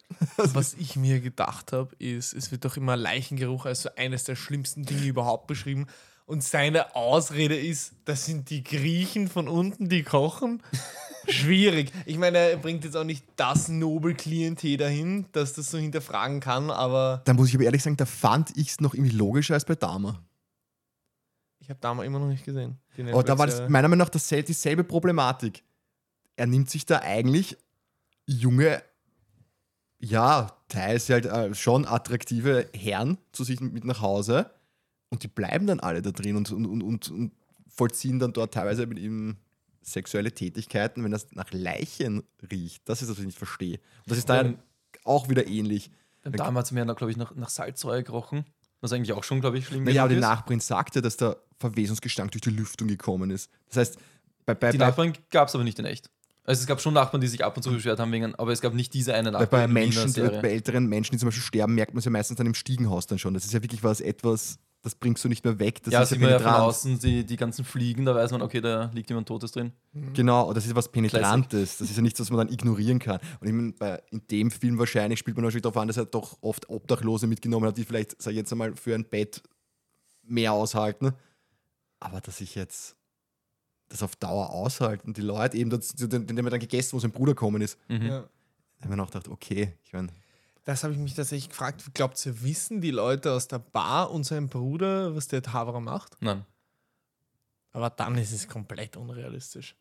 Was ich mir gedacht habe, ist, es wird doch immer Leichengeruch als so eines der schlimmsten Dinge überhaupt beschrieben. Und seine Ausrede ist, das sind die Griechen von unten, die kochen. Schwierig. Ich meine, er bringt jetzt auch nicht das Nobelklientel dahin, dass das so hinterfragen kann, aber Da muss ich aber ehrlich sagen, da fand ich es noch irgendwie logischer als bei Dama. ich habe damals immer noch nicht gesehen. Aber da war das meiner Meinung nach dasselbe, dieselbe Problematik. Er nimmt sich da eigentlich junge, ja, teils halt äh, schon attraktive Herren zu sich mit nach Hause und die bleiben dann alle da drin und, und, und, und vollziehen dann dort teilweise mit ihm sexuelle Tätigkeiten, wenn das nach Leichen riecht. Das ist, was ich nicht verstehe. Und das ist da Ja. auch wieder ähnlich. Damals mir glaube ich, nach, nach Salzsäure gerochen. Was eigentlich auch schon, glaube ich, schlimm Naja, aber die ist. Nachbarin sagte, dass der Verwesungsgestank durch die Lüftung gekommen ist. Das heißt, bei, bei, Die Nachbarn gab es aber nicht in echt. Also es gab schon Nachbarn, die sich ab und zu beschwert haben, wegen, aber es gab nicht diese eine Bei, Nachbarin. bei Menschen, bei älteren Menschen, die zum Beispiel sterben, merkt man es ja meistens dann im Stiegenhaus dann schon. Das ist ja wirklich was, etwas, das bringst du nicht mehr weg. Das ja, ist sieht man ja von penetrant. außen, die, die ganzen Fliegen, da weiß man, okay, da liegt jemand Totes drin. Genau, das ist was Penetrantes. Das ist ja nichts, was man dann ignorieren kann. Und ich meine, bei, in dem Film wahrscheinlich spielt man natürlich darauf an, dass er doch oft Obdachlose mitgenommen hat, die vielleicht, sag ich jetzt einmal, für ein Bett mehr aushalten. Aber dass ich jetzt das auf Dauer aushalten, die Leute eben, das, den, den wir dann gegessen, wo sein Bruder gekommen ist, Mhm. Ja. da haben wir noch gedacht, okay, ich meine, Das habe ich mich tatsächlich gefragt. Glaubt ihr, wissen die Leute aus der Bar und sein Bruder, was der Haverer macht? Nein. Aber dann ist es komplett unrealistisch.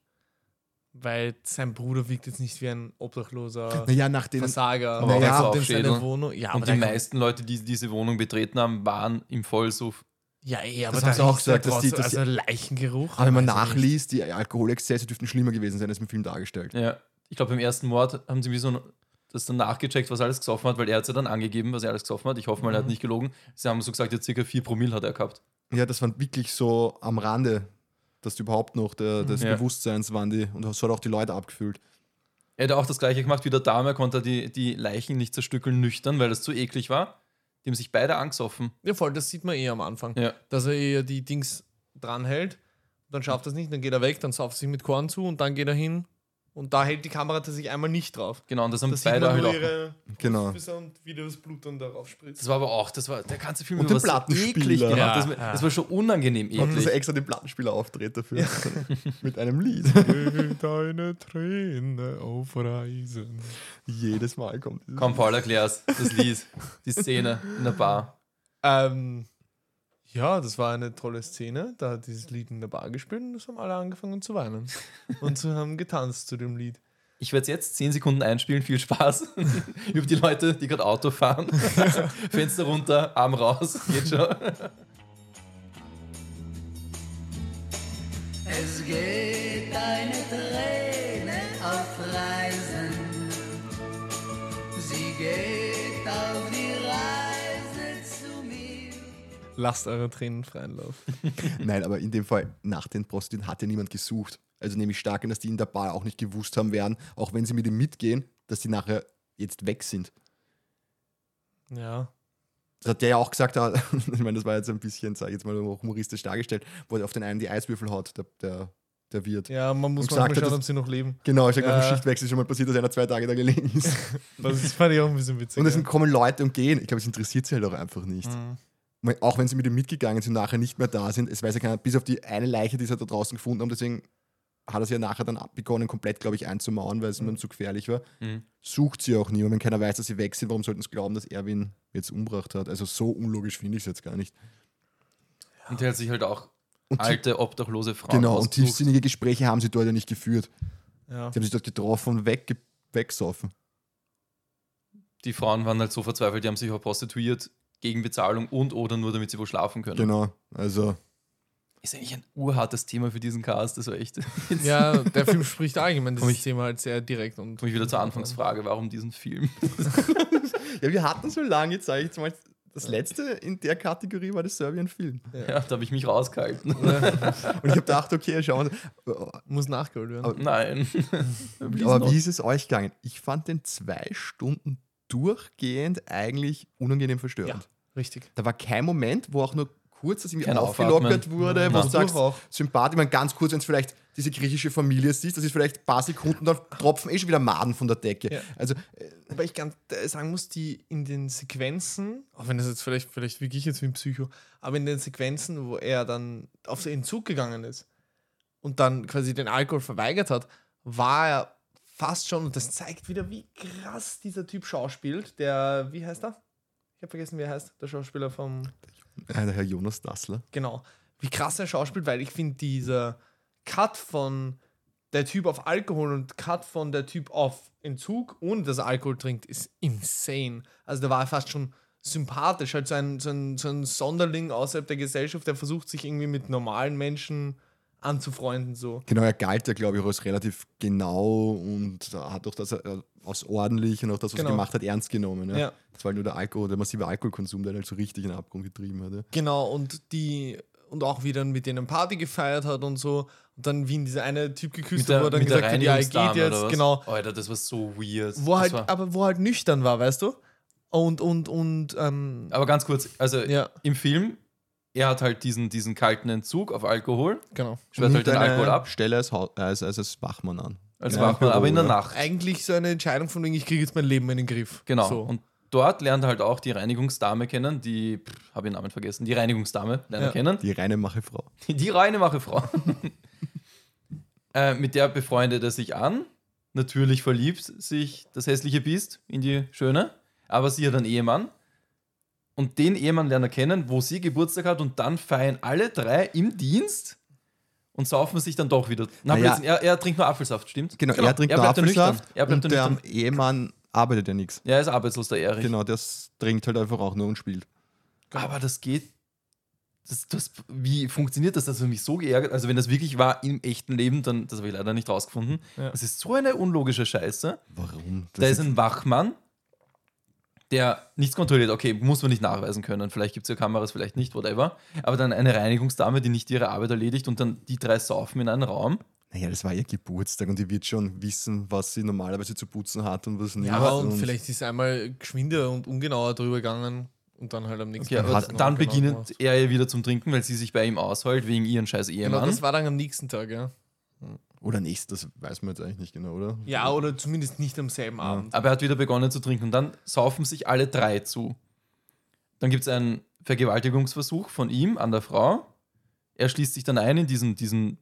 Weil sein Bruder wirkt jetzt nicht wie ein obdachloser naja, nach den Versager. Aber der auch seine. Wohnung. Ja, aber und die meisten Leute, die diese Wohnung betreten haben, waren im Vollsuff. Ja, eh, aber Das da haben sie auch gesagt, dass die- dass also Leichengeruch. Aber wenn man nachliest, die Alkoholexzesse dürften schlimmer gewesen sein als im Film dargestellt. Ja. Ich glaube, beim ersten Mord haben sie wie so ein- das dann nachgecheckt, was er alles gesoffen hat, weil er hat ja dann angegeben, was er alles gesoffen hat. Ich hoffe mal, er hat Mhm. nicht gelogen. Sie haben so gesagt, ja, circa 4 Promille hat er gehabt. Ja, das waren wirklich so am Rande, dass die überhaupt noch der, des Ja. Bewusstseins waren die und das hat auch die Leute abgefüllt. Er hat auch das gleiche gemacht wie der Dame, er konnte die, die Leichen nicht zerstückeln nüchtern, weil das zu eklig war. Die haben sich beide angesoffen. Ja, voll, das sieht man eh am Anfang. Ja. Dass er eher die Dings dranhält dann schafft er es nicht, dann geht er weg, dann sauft er sich mit Korn zu und dann geht er hin und da hält die Kamera tatsächlich einmal nicht drauf. Genau, und das haben Da sieht beide man halt nur auch. ihre Genau. Und wie das Blut dann darauf spritzt. Das war aber auch, das war der ganze Film Und über den Plattenspieler. eklig gemacht. Ja, das, war- ja. das war schon unangenehm Und dass eklig. er extra den Plattenspieler aufdreht dafür. Mit einem Lied. Deine Träne aufreisen. Jedes Mal kommt Komm, Paul, erklär's. Das Lied, die Szene in der Bar. Ähm, ja, das war eine tolle Szene. Da hat dieses Lied in der Bar gespielt und es haben alle angefangen zu weinen. und sie haben getanzt zu dem Lied. Ich werde jetzt 10 Sekunden einspielen. Viel Spaß. Über die Leute, die gerade Auto fahren. Fenster runter, Arm raus. Geht schon. Es geht eine Träne auf Reisen. Sie geht Lasst eure Tränen freien Lauf. Nein, aber in dem Fall, nach den Prostituierten hat ja niemand gesucht. Also nehme ich stark an, dass die in der Bar auch nicht gewusst haben werden, auch wenn sie mit ihm mitgehen, dass die nachher jetzt weg sind. Ja. Das hat der ja auch gesagt, ich meine, das war jetzt ein bisschen, sag ich jetzt mal, humoristisch dargestellt, wo er auf den einen die Eiswürfel haut, der, der, der Wirt. Ja, man muss hat, schauen, ob sie noch leben. Genau, ich sag, Ja. Schichtwechsel ist schon mal passiert, dass einer zwei Tage da gelegen ist. Das fand ich auch ein bisschen witzig. Und es ja. kommen Leute und gehen. Ich glaube, es interessiert sie halt auch einfach nicht. Mhm. Auch wenn sie mit ihm mitgegangen sind und nachher nicht mehr da sind, es weiß ja keiner, bis auf die eine Leiche, die sie da draußen gefunden haben, deswegen hat er sie ja nachher dann begonnen, komplett, glaube ich, einzumauern, weil es ihm zu gefährlich war. Mhm. Sucht sie auch nie. Und wenn keiner weiß, dass sie weg sind, warum sollten sie glauben, dass Erwin jetzt umgebracht hat? Also so unlogisch finde ich es jetzt gar nicht. Und der hat sich halt auch Und die- alte, obdachlose Frauen Genau, und tiefsinnige Gespräche haben sie dort ja nicht geführt. Ja. Sie haben sich dort getroffen und weg, weggesoffen. Die Frauen waren halt so verzweifelt, die haben sich auch prostituiert gegen Bezahlung und oder nur damit sie wo schlafen können. Genau, also Ist eigentlich ein urhartes Thema für diesen Cast. Das war echt. Ja, der Film spricht allgemein dieses ich- Thema halt sehr direkt und. komme ich wieder zur Anfangsfrage, warum diesen Film? Ja, wir hatten so lange, jetzt sage ich jetzt mal, das letzte in der Kategorie war das Serbian-Film. Ja, da habe ich mich rausgehalten. Und ich habe gedacht, okay, schauen wir. Muss nachgeholt werden. Aber- Nein. Aber wie ist es euch gegangen? Ich fand den zwei Stunden durchgehend eigentlich unangenehm verstörend. Richtig. Da war kein Moment, wo auch nur kurz das irgendwie Kein aufgelockert Aufatmen. wurde, Ja. wo du Durch sagst, auch. sympathisch, ich meine, ganz kurz, wenn du vielleicht diese griechische Familie siehst, das ist vielleicht ein paar Sekunden, dann tropfen eh schon wieder Maden von der Decke. Ja. Also, äh, Wobei ich ganz äh, sagen muss, die in den Sequenzen, auch wenn das jetzt vielleicht, vielleicht wirklich jetzt wie ein Psycho, aber in den Sequenzen, wo er dann auf den Zug gegangen ist und dann quasi den Alkohol verweigert hat, war er fast schon, und das zeigt wieder, wie krass dieser Typ schauspielt, der, wie heißt er? Ich habe vergessen, wie er heißt, der Schauspieler vom, äh, der Herr Jonas Dassler. genau, wie krass er schauspielt, weil ich finde, dieser Cut von der Typ auf Alkohol und Cut von der Typ auf Entzug, ohne dass er Alkohol trinkt, ist insane. Also da war er fast schon sympathisch, halt so ein, so ein, so ein Sonderling außerhalb der Gesellschaft, der versucht, sich irgendwie mit normalen Menschen anzufreunden. So. Genau, er galt ja, glaube ich, auch als relativ genau und hat auch das äh, als ordentlich und auch das, was Genau. er gemacht hat, ernst genommen. Ja. Ja. Das war halt nur der Alkohol, der massive Alkoholkonsum, der ihn halt so richtig in den Abgrund getrieben hat. Ja. Genau, und die und auch wie dann mit denen Party gefeiert hat und so. Und dann wie ihn dieser eine Typ geküsst hat, wo er dann gesagt hat, ja, er geht jetzt, genau. Alter, das war so weird. Wo halt, war, aber wo halt nüchtern war, weißt du? Und, und, und, ähm, aber ganz kurz, also ja, im Film, er hat halt diesen, diesen kalten Entzug auf Alkohol, genau. schwört halt den eine Alkohol ab Stelle als, als, als, als Wachmann an. als Ja, Wachmann, aber in der. Nacht. Eigentlich so eine Entscheidung von wegen, ich kriege jetzt mein Leben in den Griff. Genau. So. Und dort lernt er halt auch die Reinigungsdame kennen, die, habe den Namen vergessen, die Reinigungsdame lernt er Ja. kennen. Die reine Machefrau. Die reine Machefrau. äh, mit der befreundet er sich an. Natürlich verliebt sich das hässliche Biest in die Schöne. Aber sie hat einen Ehemann. Und den Ehemann lernt er kennen, wo sie Geburtstag hat. Und dann feiern alle drei im Dienst und saufen sich dann doch wieder. Na. Blödsinn, er, er trinkt nur Apfelsaft, stimmt? Genau, er trinkt er nur ja. Apfelsaft Er bleibt und ja der. Ehemann arbeitet ja nichts. Ja, er ist arbeitslos, der Erich. Genau, der trinkt halt einfach auch nur und spielt. Aber das geht. Das, das, wie funktioniert das? Das hat mich so geärgert. Also, wenn das wirklich war im echten Leben, dann, das habe ich leider nicht rausgefunden. Ja. Das ist so eine unlogische Scheiße. Warum? Das Da ist ein Wachmann, der nichts kontrolliert. Okay, muss man nicht nachweisen können. Vielleicht gibt es ja Kameras, vielleicht nicht, whatever. Aber dann eine Reinigungsdame, die nicht ihre Arbeit erledigt und dann die drei saufen in einen Raum. naja, das war ihr Geburtstag und die wird schon wissen, was sie normalerweise zu putzen hat und was nicht. ja, und vielleicht ist einmal geschwinder und ungenauer drüber gegangen Und dann halt am nächsten Okay, aber das dann genau beginnt gemacht. er ja wieder zum Trinken, weil sie sich bei ihm ausheult wegen ihren scheiß Genau, Ehemann. das war dann am nächsten Tag, ja. Oder nächstes, das weiß man jetzt eigentlich nicht genau, oder? Ja, oder zumindest nicht am selben Abend. Aber er hat wieder begonnen zu trinken und dann saufen sich alle drei zu. Dann gibt es einen Vergewaltigungsversuch von ihm an der Frau. Er schließt sich dann ein in diesen, diesen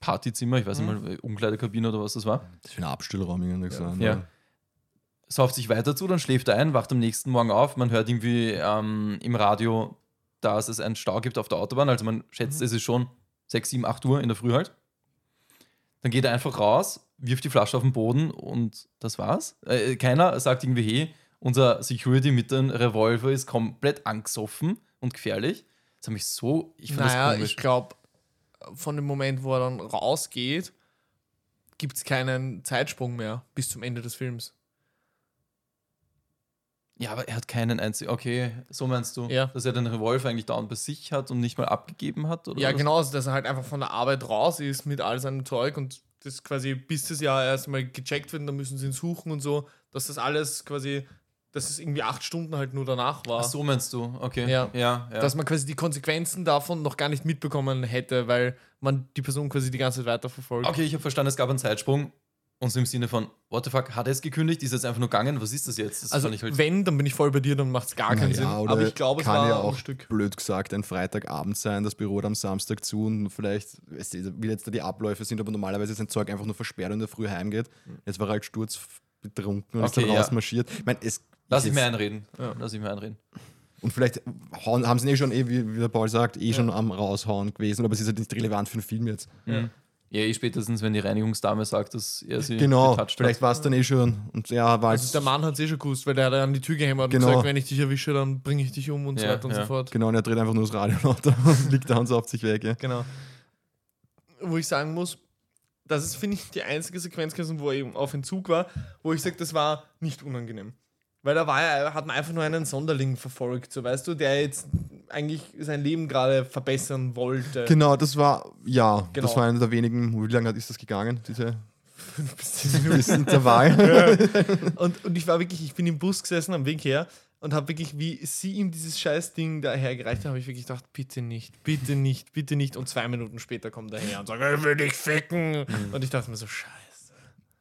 Partyzimmer, ich weiß nicht mal, Umkleidekabine oder was das war. Das ist für ein Abstellraum irgendwie gesagt. Ja. Sauft sich weiter zu, dann schläft er ein, wacht am nächsten Morgen auf. Man hört irgendwie ähm, im Radio, dass es einen Stau gibt auf der Autobahn. Also man schätzt, es ist schon 6, 7, 8 Uhr in der Früh halt. Dann geht er einfach raus, wirft die Flasche auf den Boden und das war's. Äh, keiner sagt irgendwie, hey, unser Security mit dem Revolver ist komplett angesoffen und gefährlich. Das hat mich so, ich finde naja, das komisch. ich glaube, von dem Moment, wo er dann rausgeht, gibt es keinen Zeitsprung mehr bis zum Ende des Films. Ja, aber er hat keinen einzigen. Okay, so meinst du, Ja. dass er den Revolver eigentlich dauernd bei sich hat und nicht mal abgegeben hat? Oder Ja, was? genau, also dass er halt einfach von der Arbeit raus ist mit all seinem Zeug und das quasi bis das Jahr erstmal gecheckt wird, und dann müssen sie ihn suchen und so, dass das alles quasi, dass es irgendwie acht Stunden halt nur danach war. Ach so meinst du, okay. Ja. ja, ja. Dass man quasi die Konsequenzen davon noch gar nicht mitbekommen hätte, weil man die Person quasi die ganze Zeit weiterverfolgt. Okay, ich habe verstanden, es gab einen Zeitsprung. Und so im Sinne von, what the fuck, hat er es gekündigt? Ist er jetzt einfach nur gegangen? Was ist das jetzt? Das Also, halt- wenn, dann bin ich voll bei dir, dann macht es gar keinen Naja, Sinn. Aber ich glaube, es kann war ja ein auch Stück. blöd gesagt ein Freitagabend sein, das Büro hat am Samstag zu und vielleicht, weißt du, wie jetzt da die Abläufe sind, aber normalerweise ist ein Zeug einfach nur versperrt und in der Früh heimgeht. Jetzt war er halt sturzbetrunken und ist Okay, dann ja. rausmarschiert. Ich meine, es Lass ist ich mir einreden. Lass ich mir einreden. Und vielleicht haben sie ihn eh schon, eh, wie, der Paul sagt, eh schon am Raushauen gewesen, aber es ist halt nicht relevant für den Film jetzt. Ja, eh spätestens, wenn die Reinigungsdame sagt, dass er sie Genau, vielleicht war es dann eh schon. Und ja, war Also der Mann hat es eh schon gewusst, weil der hat an die Tür gehämmert Genau. und gesagt, wenn ich dich erwische, dann bringe ich dich um und so Ja, weiter und ja. so fort. genau, und er dreht einfach nur das Radio lauter und liegt da und sauft sich weg. Ja. Genau. Wo ich sagen muss, das ist, finde ich, die einzige Sequenz gewesen, wo er eben auf Entzug war, wo ich sage, das war nicht unangenehm. Weil da war er, hat man einfach nur einen Sonderling verfolgt, so weißt du, der jetzt eigentlich sein Leben gerade verbessern wollte. Genau, das war, ja, Genau. das war einer der wenigen, wie lange ist das gegangen, diese Fünf bis zehn Minuten. dieses Intervall? Und, und ich war wirklich, ich bin im Bus gesessen am Weg her und habe wirklich, wie sie ihm dieses scheiß Ding da hergereicht haben, habe ich wirklich gedacht, bitte nicht, bitte nicht, bitte nicht. Und zwei Minuten später kommt er her und sagt, ich will dich ficken. Und ich dachte mir so, scheiße.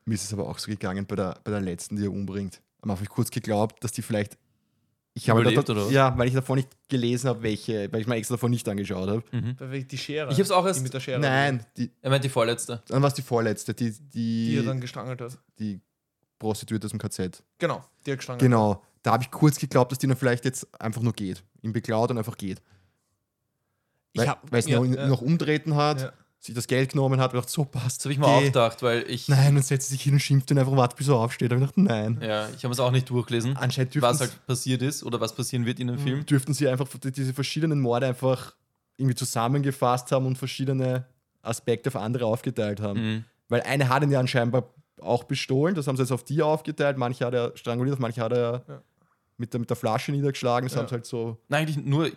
Mir ist es aber auch so gegangen bei der, bei der letzten, die er umbringt. Am Anfang ich kurz geglaubt, dass die vielleicht. Ich habe Überlebt, da, oder was? Ja, weil ich davon nicht gelesen habe, welche, weil ich mir extra davon nicht angeschaut habe. Weil Die Schere. Ich hab's auch erst- Die mit der Schere. Nein, die, Er meint die vorletzte. dann war es die vorletzte, die, Die er die, dann gestrangelt hat. die Prostituierte aus dem KZ. Genau, die er gestrangelt Genau. Da habe ich kurz geglaubt, dass die dann vielleicht jetzt einfach nur geht. Ihn beklaut und einfach geht. Ich Weil, hab- weil es ja, noch, ja. noch umtreten hat, Ja. Sich das Geld genommen hat und gedacht, so passt. Das habe ich mir auch gedacht, weil ich. Nein, und setzt sich hin und schimpft und einfach wartet, bis er aufsteht. Da habe ich gedacht, nein. Ja, ich habe es auch nicht durchgelesen, Anscheinend was halt passiert ist oder was passieren wird in dem Film. dürften sie einfach diese verschiedenen Morde einfach irgendwie zusammengefasst haben und verschiedene Aspekte auf andere aufgeteilt haben. Mhm. Weil eine hat ihn ja anscheinend auch bestohlen, das haben sie jetzt auf die aufgeteilt. Manche hat er stranguliert, manche hat er Ja. mit, der, mit der Flasche niedergeschlagen. Das Ja. haben sie halt so. Nein, eigentlich nur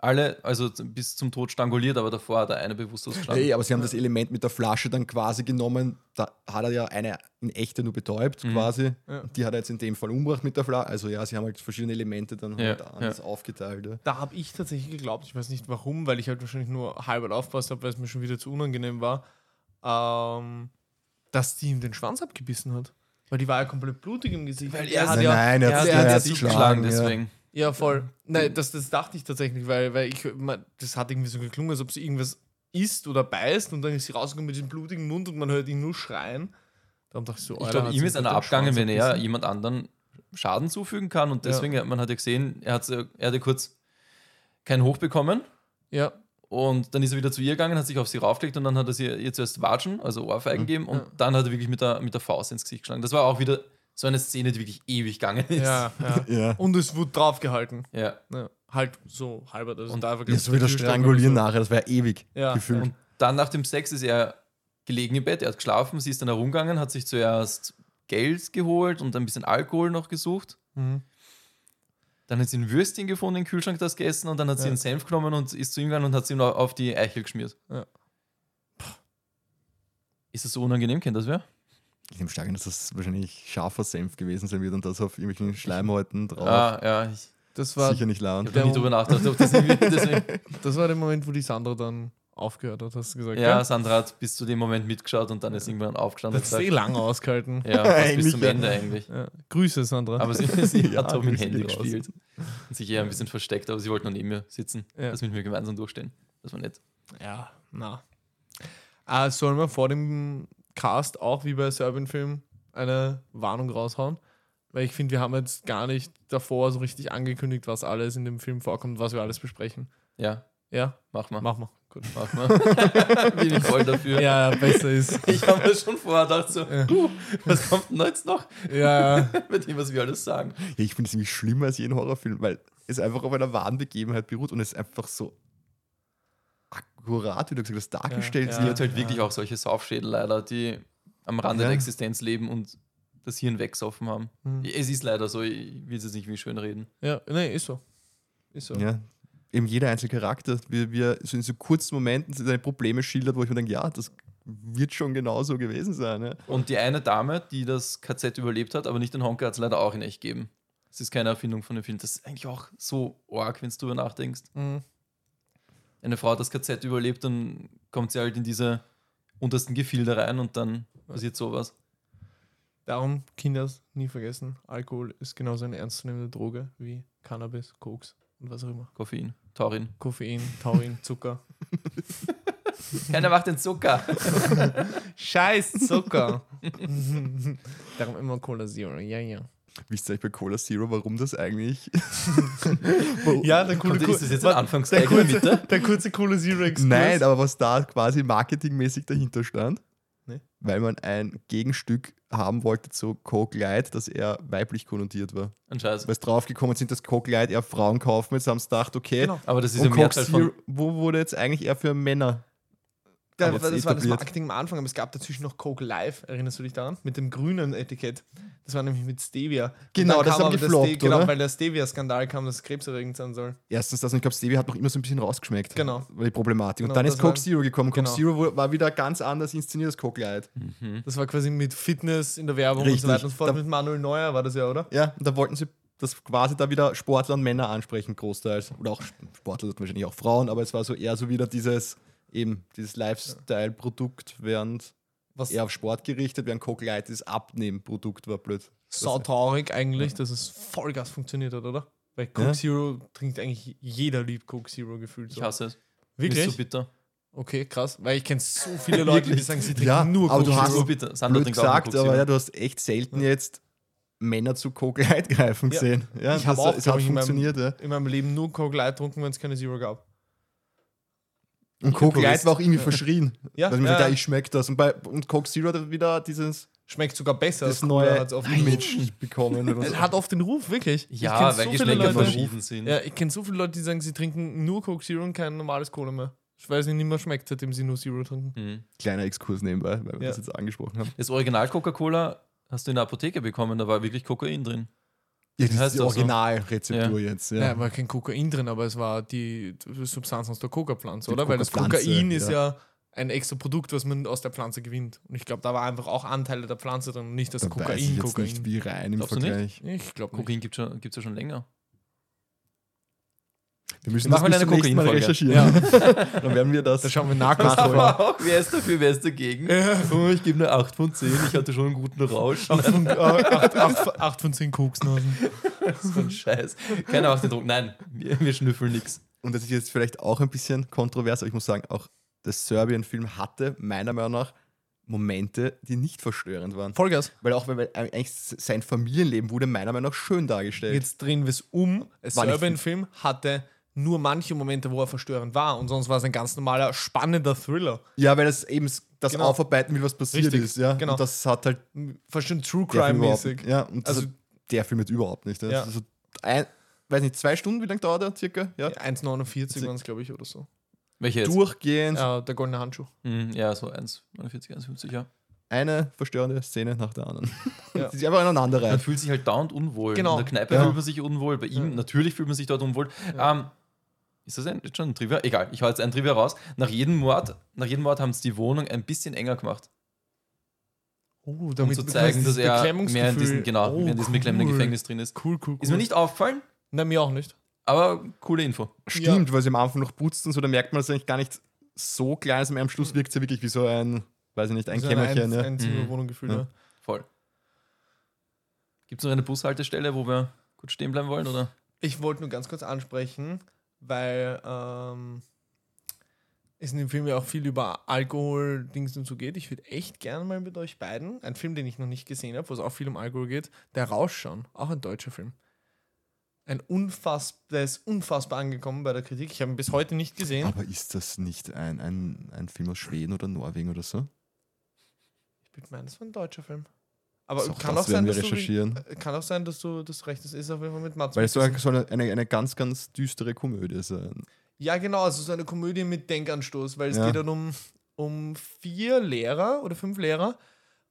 alle, also bis zum Tod stranguliert, aber davor hat er eine bewusstlos gestanden. Hey, aber sie haben das Element mit der Flasche dann quasi genommen. Da hat er ja eine in echte nur betäubt, Mhm. quasi. Ja. Die hat er jetzt in dem Fall umgebracht mit der Flasche. Also ja, sie haben halt verschiedene Elemente dann Ja, halt anders ja. aufgeteilt. Ja. Da habe ich tatsächlich geglaubt, ich weiß nicht warum, weil ich halt wahrscheinlich nur halb aufpasst habe, weil es mir schon wieder zu unangenehm war, ähm, dass die ihm den Schwanz abgebissen hat. Weil die war ja komplett blutig im Gesicht. Weil er hat Nein, ja, nein, er er hat hat sie er ja hat sich sich geschlagen, geschlagen, ja. deswegen. Ja, voll. Nein, das, das dachte ich tatsächlich, weil, weil ich, das hat irgendwie so geklungen, als ob sie irgendwas isst oder beißt und dann ist sie rausgekommen mit diesem blutigen Mund und man hört ihn nur schreien. Darum dachte ich so, Ich glaube, ihm ist einer abgegangen, wenn er jemand anderen Schaden zufügen kann. Und Ja. deswegen, man hat ja gesehen, er, hat, er hatte kurz keinen Hoch bekommen. Ja, Und dann ist er wieder zu ihr gegangen, hat sich auf sie raufgelegt und dann hat er sie ihr zuerst Watschen, also Ohrfeigen gegeben und Ja. dann hat er wirklich mit der, mit der Faust ins Gesicht geschlagen. Das war auch wieder so eine Szene, die wirklich ewig gegangen ist. ja, ja. Ja. Und es wurde draufgehalten. Ja. Ja, halt so halber. Also Und- da Ja, ich, so wie der das Türstock Strangulieren so. nachher, das ja ewig Ja, gefühlt. Und dann nach dem Sex ist er gelegen im Bett, er hat geschlafen, sie ist dann herumgegangen, hat sich zuerst Geld geholt und ein bisschen Alkohol noch gesucht. Mhm. Dann hat sie ein Würstchen gefunden im Kühlschrank, das gegessen und dann hat sie Ja. einen Senf genommen und ist zu ihm gegangen und hat sie ihm auf die Eichel geschmiert. Ja. Ist das so unangenehm, kennt das wer? Ich nehme stark an, dass das wahrscheinlich scharfer Senf gewesen sein wird und das auf irgendwelchen Schleimhäuten drauf. Ah, ja, ich, Das war, Sicher nicht Ich laut. habe da nie drüber nachgedacht, ob das. Deswegen. das war der Moment, wo die Sandra dann aufgehört hat, hast du gesagt. Ja, gell? Sandra hat bis zu dem Moment mitgeschaut und dann ist irgendwann aufgestanden Das ist eh lange ausgehalten. Ja, bis zum ja. Ende eigentlich. Ja. Grüße, Sandra. Aber sie, sie Ja, hat doch mit dem Handy gespielt. Und sich eher ein bisschen versteckt, aber sie wollte noch neben mir sitzen. Ja. Das mit mir gemeinsam durchstehen. Das war nett. Ja, na. Äh, sollen wir vor dem Cast auch wie bei Serbian-Film eine Warnung raushauen? Weil ich finde, wir haben jetzt gar nicht davor so richtig angekündigt, was alles in dem Film vorkommt, was wir alles besprechen. Ja, Ja, mach mal. mach mal. Gut. Mach mal. Bin ich voll dafür. Ja, besser ist. Ich habe mir schon vorher gedacht, so, Ja. uh, was kommt denn jetzt noch Ja, ja. mit dem, was wir alles sagen? Ja, ich finde es nämlich schlimmer als jeden Horrorfilm, weil es einfach auf einer wahren Begebenheit beruht und es einfach so akkurat, wie du gesagt hast, dargestellt Ja, Sie ja. hat halt wirklich auch solche Saufschädel leider, die am Rande Ja. der Existenz leben und das Hirn wegsoffen haben. Hm. Es ist leider so, ich will es jetzt nicht wie schön reden. Ja, nee, ist so. Ist so. Ja, eben jeder einzelne Charakter, wie wir so in so kurzen Momenten seine Probleme schildert, wo ich mir denke, ja, das wird schon genauso gewesen sein. Ja. Und die eine Dame, die das KZ überlebt hat, aber nicht den Honker, hat es leider auch in echt gegeben. Das ist keine Erfindung von dem Film. Das ist eigentlich auch so arg, wenn du drüber nachdenkst. Mhm. Eine Frau hat das KZ überlebt, dann kommt sie halt in diese untersten Gefilde rein und dann passiert sowas. Darum, Kinder, nie vergessen, Alkohol ist genauso eine ernstzunehmende Droge wie Cannabis, Koks und was auch immer. Koffein, Taurin. Koffein, Taurin, Zucker. Keiner macht den Zucker. Scheiß Zucker. Darum immer Cola Zero, ja, ja. Wisst ihr eigentlich bei Cola Zero, warum das eigentlich. Ja, der coole, Und ist das jetzt ein der, in der kurze, Mitte? der kurze Cola Zero Exkurs. Nein, aber was da quasi marketingmäßig dahinter stand, Nee. weil man ein Gegenstück haben wollte zu Coke Light, dass er weiblich konnotiert war. Weil es draufgekommen sind, dass Coke Light eher Frauen kaufen. Jetzt haben sie gedacht, okay, Genau. Aber das ist ja Coke Mehrzahl Zero, von. wo wurde jetzt eigentlich eher für Männer? Da, Aber das jetzt war das etabliert. Marketing am Anfang, aber es gab dazwischen noch Coke Live, erinnerst du dich daran? Mit dem grünen Etikett. Das war nämlich mit Stevia. Und Genau, das haben gefloppt, Ste- Genau, oder? weil der Stevia-Skandal kam, dass es krebserregend sein soll. Erstens das, und ich glaube, Stevie hat noch immer so ein bisschen rausgeschmeckt. Genau. War die Problematik. Genau, und dann ist Coke war- Zero gekommen. Coke genau. Zero war wieder ganz anders inszeniert als Coke Light. Das war quasi mit Fitness in der Werbung und Richtig. so weiter und so fort. Da- mit Manuel Neuer war das ja, oder? Ja, und da wollten sie das quasi da wieder Sportler und Männer ansprechen, großteils. Oder auch Sportler, wahrscheinlich auch Frauen, aber es war so eher so wieder dieses, eben, dieses Lifestyle-Produkt, während Was eher auf Sport gerichtet, während Coke Light das Abnehmen-Produkt war blöd. sautraurig eigentlich, dass es Vollgas funktioniert hat, oder? Weil Coke Ja. Zero trinkt eigentlich jeder liebt Coke Zero gefühlt. So. Ich hasse es. Wirklich? Ist so bitter. Okay, krass. Weil ich kenne so viele Leute, die sagen, sie trinken Ja, nur aber Coke du hast- Zero. So bitter. Blöd gesagt, Coke aber Zero. ja, du hast echt selten jetzt Männer zu Coke Light greifen Ja. gesehen. Ja, Ich hab das- auch, es hat ich, in meinem- funktioniert. Ja. in meinem Leben nur Coke Light getrunken, wenn es keine Zero gab. Und Coke Purist. Light war auch irgendwie verschrien. Ja, Weil man ja, ich schmecke das. Und, bei, und Coke Zero hat wieder dieses Schmeckt sogar besser das als Cola, neue hat's oft- Image bekommen. oder so. Es hat oft den Ruf, wirklich. Ja, weil so Geschmäcker verschieden sind. Ja, ich kenne so viele Leute, die sagen, sie trinken nur Coke Zero und kein normales Cola mehr. Ich weiß nicht, nicht mehr schmeckt, seitdem sie nur Zero trinken. Mhm. Kleiner Exkurs nebenbei, weil wir Ja. das jetzt angesprochen haben. Das Original Coca-Cola hast du in der Apotheke bekommen, da war wirklich Kokain drin. Ja, das heißt ist die? Originalrezeptur jetzt. Ja. Ja. war kein Kokain drin, aber es war die Substanz aus der Coca-Pflanze, oder? Weil das Kokain ist ja. ja ein extra Produkt, was man aus der Pflanze gewinnt. Und ich glaube, da war einfach auch Anteile der Pflanze drin und nicht das Da weiß ich Kokain, jetzt Kokain. nicht, wie rein im Glaubst du nicht? Vergleich. Ich glaube. Kokain gibt es ja schon länger. Wir müssen Machen wir das eine bis Mal Kokainfolge. recherchieren. Dann werden wir das. Da schauen wir nach. Auch, wer ist dafür, wer ist dagegen? Oh, ich gebe eine 8 von 10, ich hatte schon einen guten Rausch. 8 von, äh, acht, acht, acht von 10 Koksnasen. so ein Scheiß. Keiner macht den Druck. Nein, wir, wir schnüffeln nichts. Und das ist jetzt vielleicht auch ein bisschen kontrovers, aber ich muss sagen, auch der Serbien-Film hatte meiner Meinung nach Momente, die nicht verstörend waren. Vollgas. Weil auch weil eigentlich sein Familienleben wurde meiner Meinung nach schön dargestellt. Jetzt drehen wir es um. Nicht Serbian-Film hatte nur manche Momente, wo er verstörend war. Und sonst war es ein ganz normaler, spannender Thriller. ja, weil das eben das Genau. aufarbeiten will, was passiert Richtig, ist. Ja? genau. Und das hat halt Fast schon True Crime-mäßig. Ja, und das Also- hat der Film jetzt überhaupt nicht. Ja. Ja. Also ein, weiß nicht, zwei Stunden, wie lange dauert der circa? Ja. 1,49 waren es, glaube ich, oder so. Welche jetzt? Durchgehend Ja, der goldene Handschuh. Mhm, ja, so 1,49, 1,50, ja. eine verstörende Szene nach der anderen. Ja. Die sich einfach aneinander Man reihen. fühlt sich halt dauernd unwohl. Genau. In der Kneipe Ja. fühlt man sich unwohl, bei ihm Ja. natürlich fühlt man sich dort unwohl. Ja. Ähm, ist das ein, jetzt schon ein Trivia? Egal, ich hau jetzt ein Trivia raus. Nach jedem Mord, nach jedem Mord haben sie die Wohnung ein bisschen enger gemacht, Oh, um damit zu bekommt zeigen, dass er mehr in diesem, genau, Oh, mehr in diesem beklemmenden cool. Gefängnis drin ist. Cool, cool, cool. Ist mir nicht aufgefallen, Na, mir auch nicht. Aber coole Info. Stimmt, weil sie am Anfang noch putzt und so, da merkt man es eigentlich gar nicht so klein, ist, aber am Schluss wirkt es ja wirklich wie so ein, weiß ich nicht, ein So Kämmerchen. Ein, ja. Einzimmerwohnung gefühlt, Ja. ja. Voll. Gibt es noch eine Bushaltestelle, wo wir gut stehen bleiben wollen? Oder? Ich wollte nur ganz kurz ansprechen, weil ähm, es in dem Film ja auch viel über Alkohol-Dings und so geht. Ich würde echt gerne mal mit euch beiden, ein Film, den ich noch nicht gesehen habe, wo es auch viel um Alkohol geht, der Rausschauen. Auch ein deutscher Film. Ein unfass, der ist unfassbar angekommen bei der Kritik. Ich habe ihn bis heute nicht gesehen. Aber ist das nicht ein, ein, ein Film aus Schweden oder Norwegen oder so? Ich würde meinen, das war ein deutscher Film. Aber So, kann, auch sein, dass du, recherchieren. äh, kann auch sein, dass du das recht hast. Ist auf jeden Fall mit Mats Weil es soll, eine, eine, ganz, ganz düstere Komödie sein. Ja, genau, also so eine Komödie mit Denkanstoß, weil es Ja. geht dann um, um vier Lehrer oder fünf Lehrer,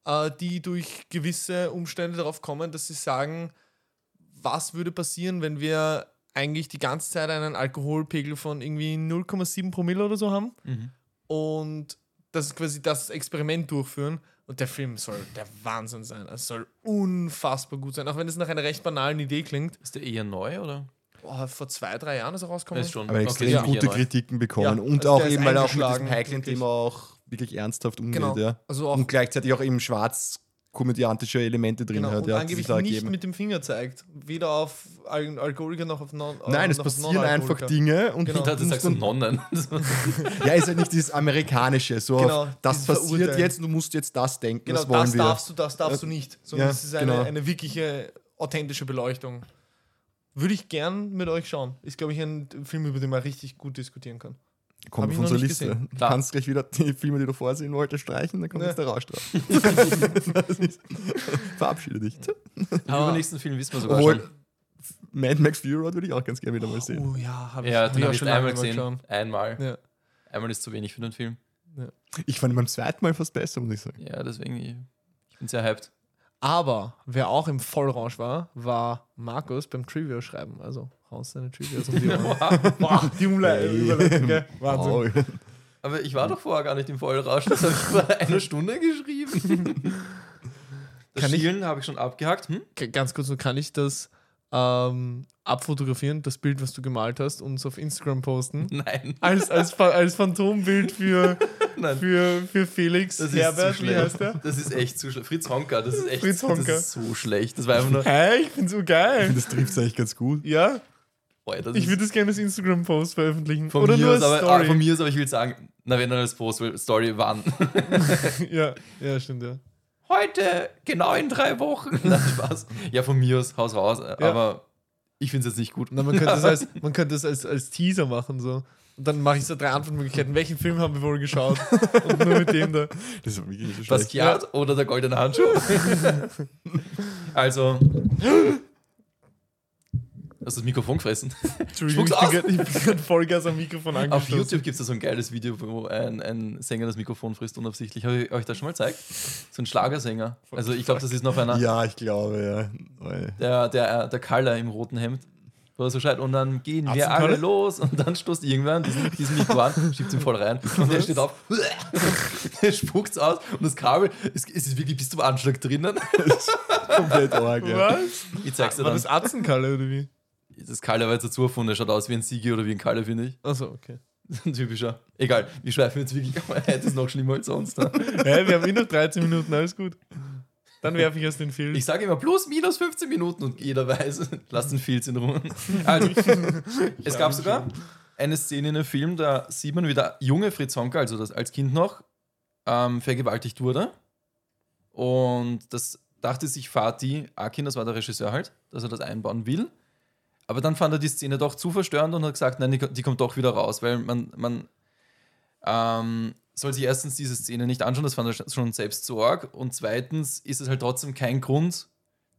äh, die durch gewisse Umstände darauf kommen, dass sie sagen, was würde passieren, wenn wir eigentlich die ganze Zeit einen Alkoholpegel von irgendwie 0,7 Promille oder so haben und das quasi das Experiment durchführen. Und der Film soll der Wahnsinn sein. Es soll unfassbar gut sein, auch wenn es nach einer recht banalen Idee klingt. Ist der eher neu oder? Boah, vor zwei, drei Jahren ist er rausgekommen. Ist schon. Aber okay, extrem nicht gute. Kritiken bekommen. Ja, und also auch eben, weil er auch mit diesem heiklen. Thema auch wirklich ernsthaft umgeht. Genau. Ja. Also auch Und gleichzeitig auch eben schwarz komödiantische Elemente drin Genau, hat. und ja, angeblich nicht ergeben. mit dem Finger zeigt. Weder auf Al Alkoholiker noch auf Non Nein, es passieren einfach. Dinge und Genau. Ich dachte, du sagst Nonnen. ja, ist halt nicht dieses amerikanische, so Genau, das passiert Verurteilen. jetzt und du musst jetzt das denken, Genau, das wollen das wir. darfst du, das darfst du nicht. Sondern Ja, es ist eine, genau. eine wirkliche, authentische Beleuchtung. Würde ich gern mit euch schauen. Ist, glaube ich, ein Film, über den man richtig gut diskutieren kann. Kommt auf unsere Liste. gesehen. Du Klar. kannst gleich wieder die Filme, die du vorsehen wolltest, streichen, dann kommt Ja. jetzt der Rausch drauf. Verabschiede dich. Im Aber- übernächsten Film wissen wir sogar Obwohl, schon. Mad Max Fury Road würde ich auch ganz gerne wieder mal sehen. Oh ja, habe ich, Ja, hab ich habe auch ich schon einmal gesehen. geschaut. Einmal. Ja. Einmal ist zu wenig für den Film. Ich fand ihn beim zweiten Mal fast besser, muss ich sagen. Ja, deswegen, ich, ich bin sehr hyped. Aber wer auch im Vollrausch war, war Markus beim Trivia-Schreiben. Also raus seine Trivias um die Ohren. Boah, die Umle- Überleitung, gell? Wahnsinn. Aber ich war doch vorher gar nicht im Vollrausch. Das habe ich vor einer Stunde geschrieben. Das Kann ich- Schielen habe ich schon abgehakt. Hm? Ganz kurz, so kann ich das ähm, abfotografieren, das Bild, was du gemalt hast, und es auf Instagram posten. Nein. Als, als, als Phantombild für, Nein. für, für Felix Das Herbert, ist zu wie schlecht. heißt der? Das ist echt zu schlecht. Fritz Honka, das ist echt Fritz Honka. Das ist so schlecht. Das war einfach nur. Hä, ich bin so geil. das trifft es eigentlich ganz gut. Ja, Boah, das ich würde das gerne als Instagram-Post veröffentlichen. von Oder mir nur aus, als aber, ah, Story. von mir aus, aber ich will sagen, na, wenn dann als Post, Story wann? ja, ja, stimmt, ja. Heute, genau in drei Wochen. Nein, Spaß. Ja, von mir aus, Haus raus. Aber ich finde es jetzt nicht gut. Na, man könnte es als, man könnte es als, als Teaser machen. So. Und dann mache ich so drei Antwortmöglichkeiten. Welchen Film haben wir wohl geschaut? Und nur mit dem da. Das ist wirklich so. Basquiat oder der goldene Handschuh? also. Hast du das Mikrofon gefressen? Entschuldigung, ich bin gerade Vollgas am Mikrofon Auf angeschlossen. YouTube gibt es da so ein geiles Video, wo ein, ein Sänger das Mikrofon frisst, unabsichtlich. Habe ich euch das schon mal gezeigt? So ein Schlagersänger. Also ich glaube, das ist noch einer, Ja, ich glaube, ja. Der, der, der Kaller im roten Hemd. Wo er so schreit, und dann gehen wir alle los und dann stoßt irgendwann diesen, diesen Mikro an, schiebt ihn voll rein und der steht auf, er spuckt aus und das Kabel, es, es ist wirklich bis zum Anschlag drinnen. Komplett arg, ja. Was? Ich zeig's dir War dann. das Atzenkalle oder wie? Das Kalle war jetzt dazu erfunden, der schaut aus wie ein Sigi oder wie ein Kalle, finde ich. Achso, okay. Ein typischer. Egal, wir schweifen jetzt wirklich, aber heute ist noch schlimmer als sonst. Ne? Hä, wir haben eh noch 13 Minuten, alles gut. Dann werfe ich erst den Film. Ich sage immer plus, minus 15 Minuten und jeder weiß, lasst den Filz in Ruhe. Also, es gab sogar eine Szene in einem Film, da sieht man, wie der junge Fritz Honka, also das als Kind noch, ähm, vergewaltigt wurde. Und das dachte sich Fatih Akin, das war der Regisseur halt, dass er das einbauen will. Aber dann fand er die Szene doch zu verstörend und hat gesagt, nein, die, die kommt doch wieder raus, weil man, man ähm, soll sich erstens diese Szene nicht anschauen, das fand er schon selbst zu arg. Und zweitens ist es halt trotzdem kein Grund,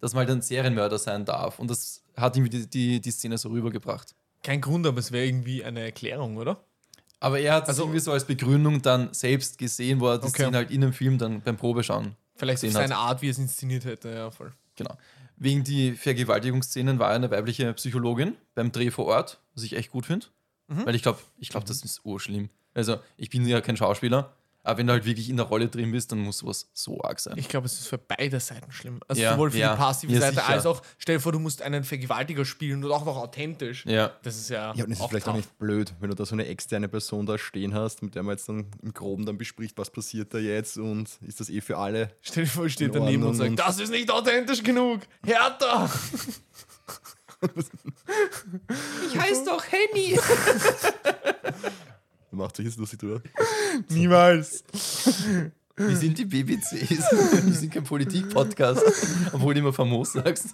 dass man halt ein Serienmörder sein darf. Und das hat ihm die, die, die Szene so rübergebracht. Kein Grund, aber es wäre irgendwie eine Erklärung, oder? Aber er hat es Also- irgendwie so als Begründung dann selbst gesehen, wo er die Okay. Szene halt in dem Film dann beim Probeschauen Vielleicht auf hat. seine Art, wie er es inszeniert hätte, ja, voll. Genau. Wegen die Vergewaltigungsszenen war er eine weibliche Psychologin beim Dreh vor Ort, was ich echt gut finde. Mhm. Weil ich glaube, ich glaube, das ist urschlimm. Also, ich bin ja kein Schauspieler, Aber wenn du halt wirklich in der Rolle drin bist, dann muss sowas so arg sein. Ich glaube, es ist für beide Seiten schlimm. Also Ja, sowohl für ja. die passive Ja, Seite sicher. als auch, stell dir vor, du musst einen Vergewaltiger spielen und auch noch authentisch. Ja. Das ist ja. Ja, und es ist auch vielleicht auch tough. nicht blöd, wenn du da so eine externe Person da stehen hast, mit der man jetzt dann im Groben dann bespricht, was passiert da jetzt und ist das eh für alle. Stell dir vor, ich stehe daneben und Ordnung sagt, und- das ist nicht authentisch genug. Härter! Ich heiße doch Henny. Macht sich jetzt lustig drüber. Niemals. Wir sind die BBCs. Wir sind kein Politik-Podcast, obwohl du immer famos sagst.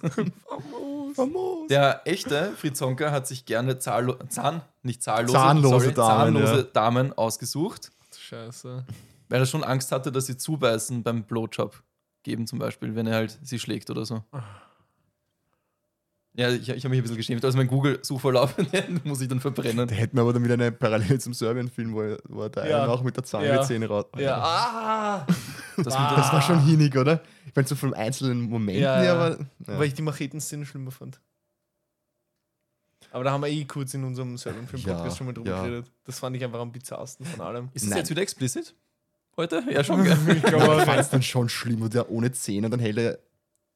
Famos. Der echte Fritz Honka hat sich gerne zahllo Zahn, nicht zahllose, Zahnlose Damen, zahnlose ja. Damen ausgesucht, Scheiße. weil er schon Angst hatte, dass sie zubeißen beim Blowjob geben, zum Beispiel, wenn er halt sie schlägt oder so. Ja, ich, ich habe mich ein bisschen geschämt. Also mein Google-Suchverlauf muss ich dann verbrennen. Da hätten wir aber dann wieder eine Parallele zum Serbien-Film, wo, er- wo er da Ja. auch mit der Zange Ja. Zähne raus. Ja. Ah! Das Ah. Das war schon hinig, oder? Ich meine, so von einzelnen Momenten Ja, her, ja. aber. Ja. Weil ich die Macheten-Szene schlimmer fand. Aber da haben wir eh kurz in unserem Serbian-Film-Podcast Ja, schon mal drüber ja. geredet. Das fand ich einfach am bizarrsten von allem. Ist das jetzt wieder explicit? Heute? Ja, schon. Ich glaube, ich fand es dann schon schlimm, und der ohne Zähne, dann hält er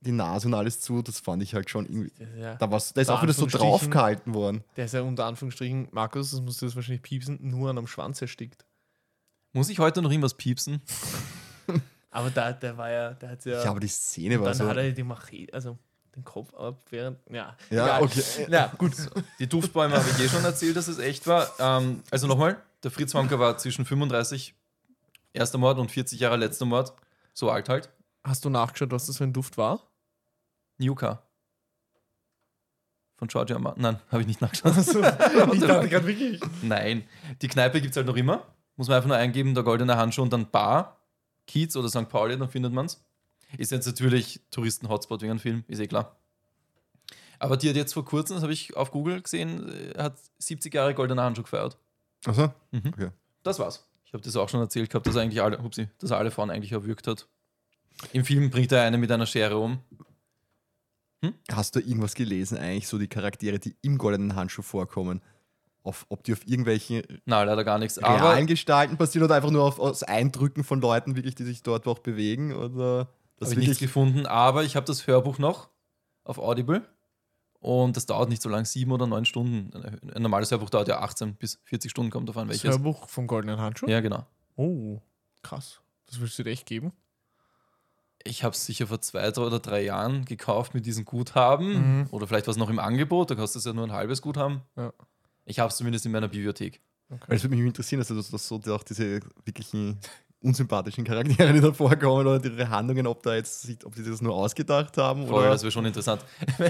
die Nase und alles zu. Das fand ich halt schon irgendwie. ja, Da, war's, da ist auch wieder so draufgehalten worden. der ist ja unter Anführungsstrichen, Markus, das musst du das wahrscheinlich piepsen, nur an am Schwanz erstickt. Muss ich heute noch irgendwas piepsen? Aber da, der war ja, der hat ja. Ja, aber die Szene war dann so. hat er die Machete, also den Kopf ab, während. Ja, Ja, egal. okay. Ja, gut. Die Duftbäume habe ich eh schon erzählt, dass es echt war. Ähm, also nochmal, der Fritz Honka war zwischen 35 erster Mord und 40 Jahre letzter Mord. So alt halt. Hast du nachgeschaut, was das für ein Duft war? Nuka. Von Georgia Martin. Nein, habe ich nicht nachgeschaut. Also, ich dachte gerade wirklich. Nein. Die Kneipe gibt es halt noch immer. Muss man einfach nur eingeben, der goldene Handschuh und dann Bar, Kiez oder St. Pauli, dann findet man es. Ist jetzt natürlich Touristen-Hotspot wegen einem Film, ist eh klar. Aber die hat jetzt vor kurzem, das habe ich auf Google gesehen, äh, hat 70 Jahre goldener Handschuh gefeiert. Achso. Mhm. Okay. Das war's. Ich habe das auch schon erzählt gehabt, dass er eigentlich alle, hupsi, dass alle Frauen eigentlich erwürgt hat. Im Film bringt er eine mit einer Schere um. Hast du irgendwas gelesen, eigentlich, so die Charaktere, die im goldenen Handschuh vorkommen? Auf, ob die auf irgendwelchen Na, leider gar nichts. Aber realen Gestalten basieren oder einfach nur auf, aus Eindrücken von Leuten, wirklich, die sich dort auch bewegen? Oder das habe ich nichts wirklich. gefunden. Aber ich habe das Hörbuch noch auf Audible. Und das dauert nicht so lang, sieben oder neun Stunden. Ein normales Hörbuch dauert ja 18 bis 40 Stunden, kommt davon Das welches. Hörbuch vom Goldenen Handschuh? Ja, genau. Oh, krass. Das würdest du dir echt geben? Ich habe es sicher vor zwei drei oder drei Jahren gekauft mit diesem Guthaben. Mhm. Oder vielleicht war es noch im Angebot, da kostet es ja nur ein halbes Guthaben. Ja. Ich habe es zumindest in meiner Bibliothek. Weil es würde mich interessieren, also, dass, dass so die- auch diese wirklichen unsympathischen Charaktere, die da vorkommen oder ihre Handlungen, ob da jetzt, ob die das nur ausgedacht haben Voll, oder. das wäre schon interessant.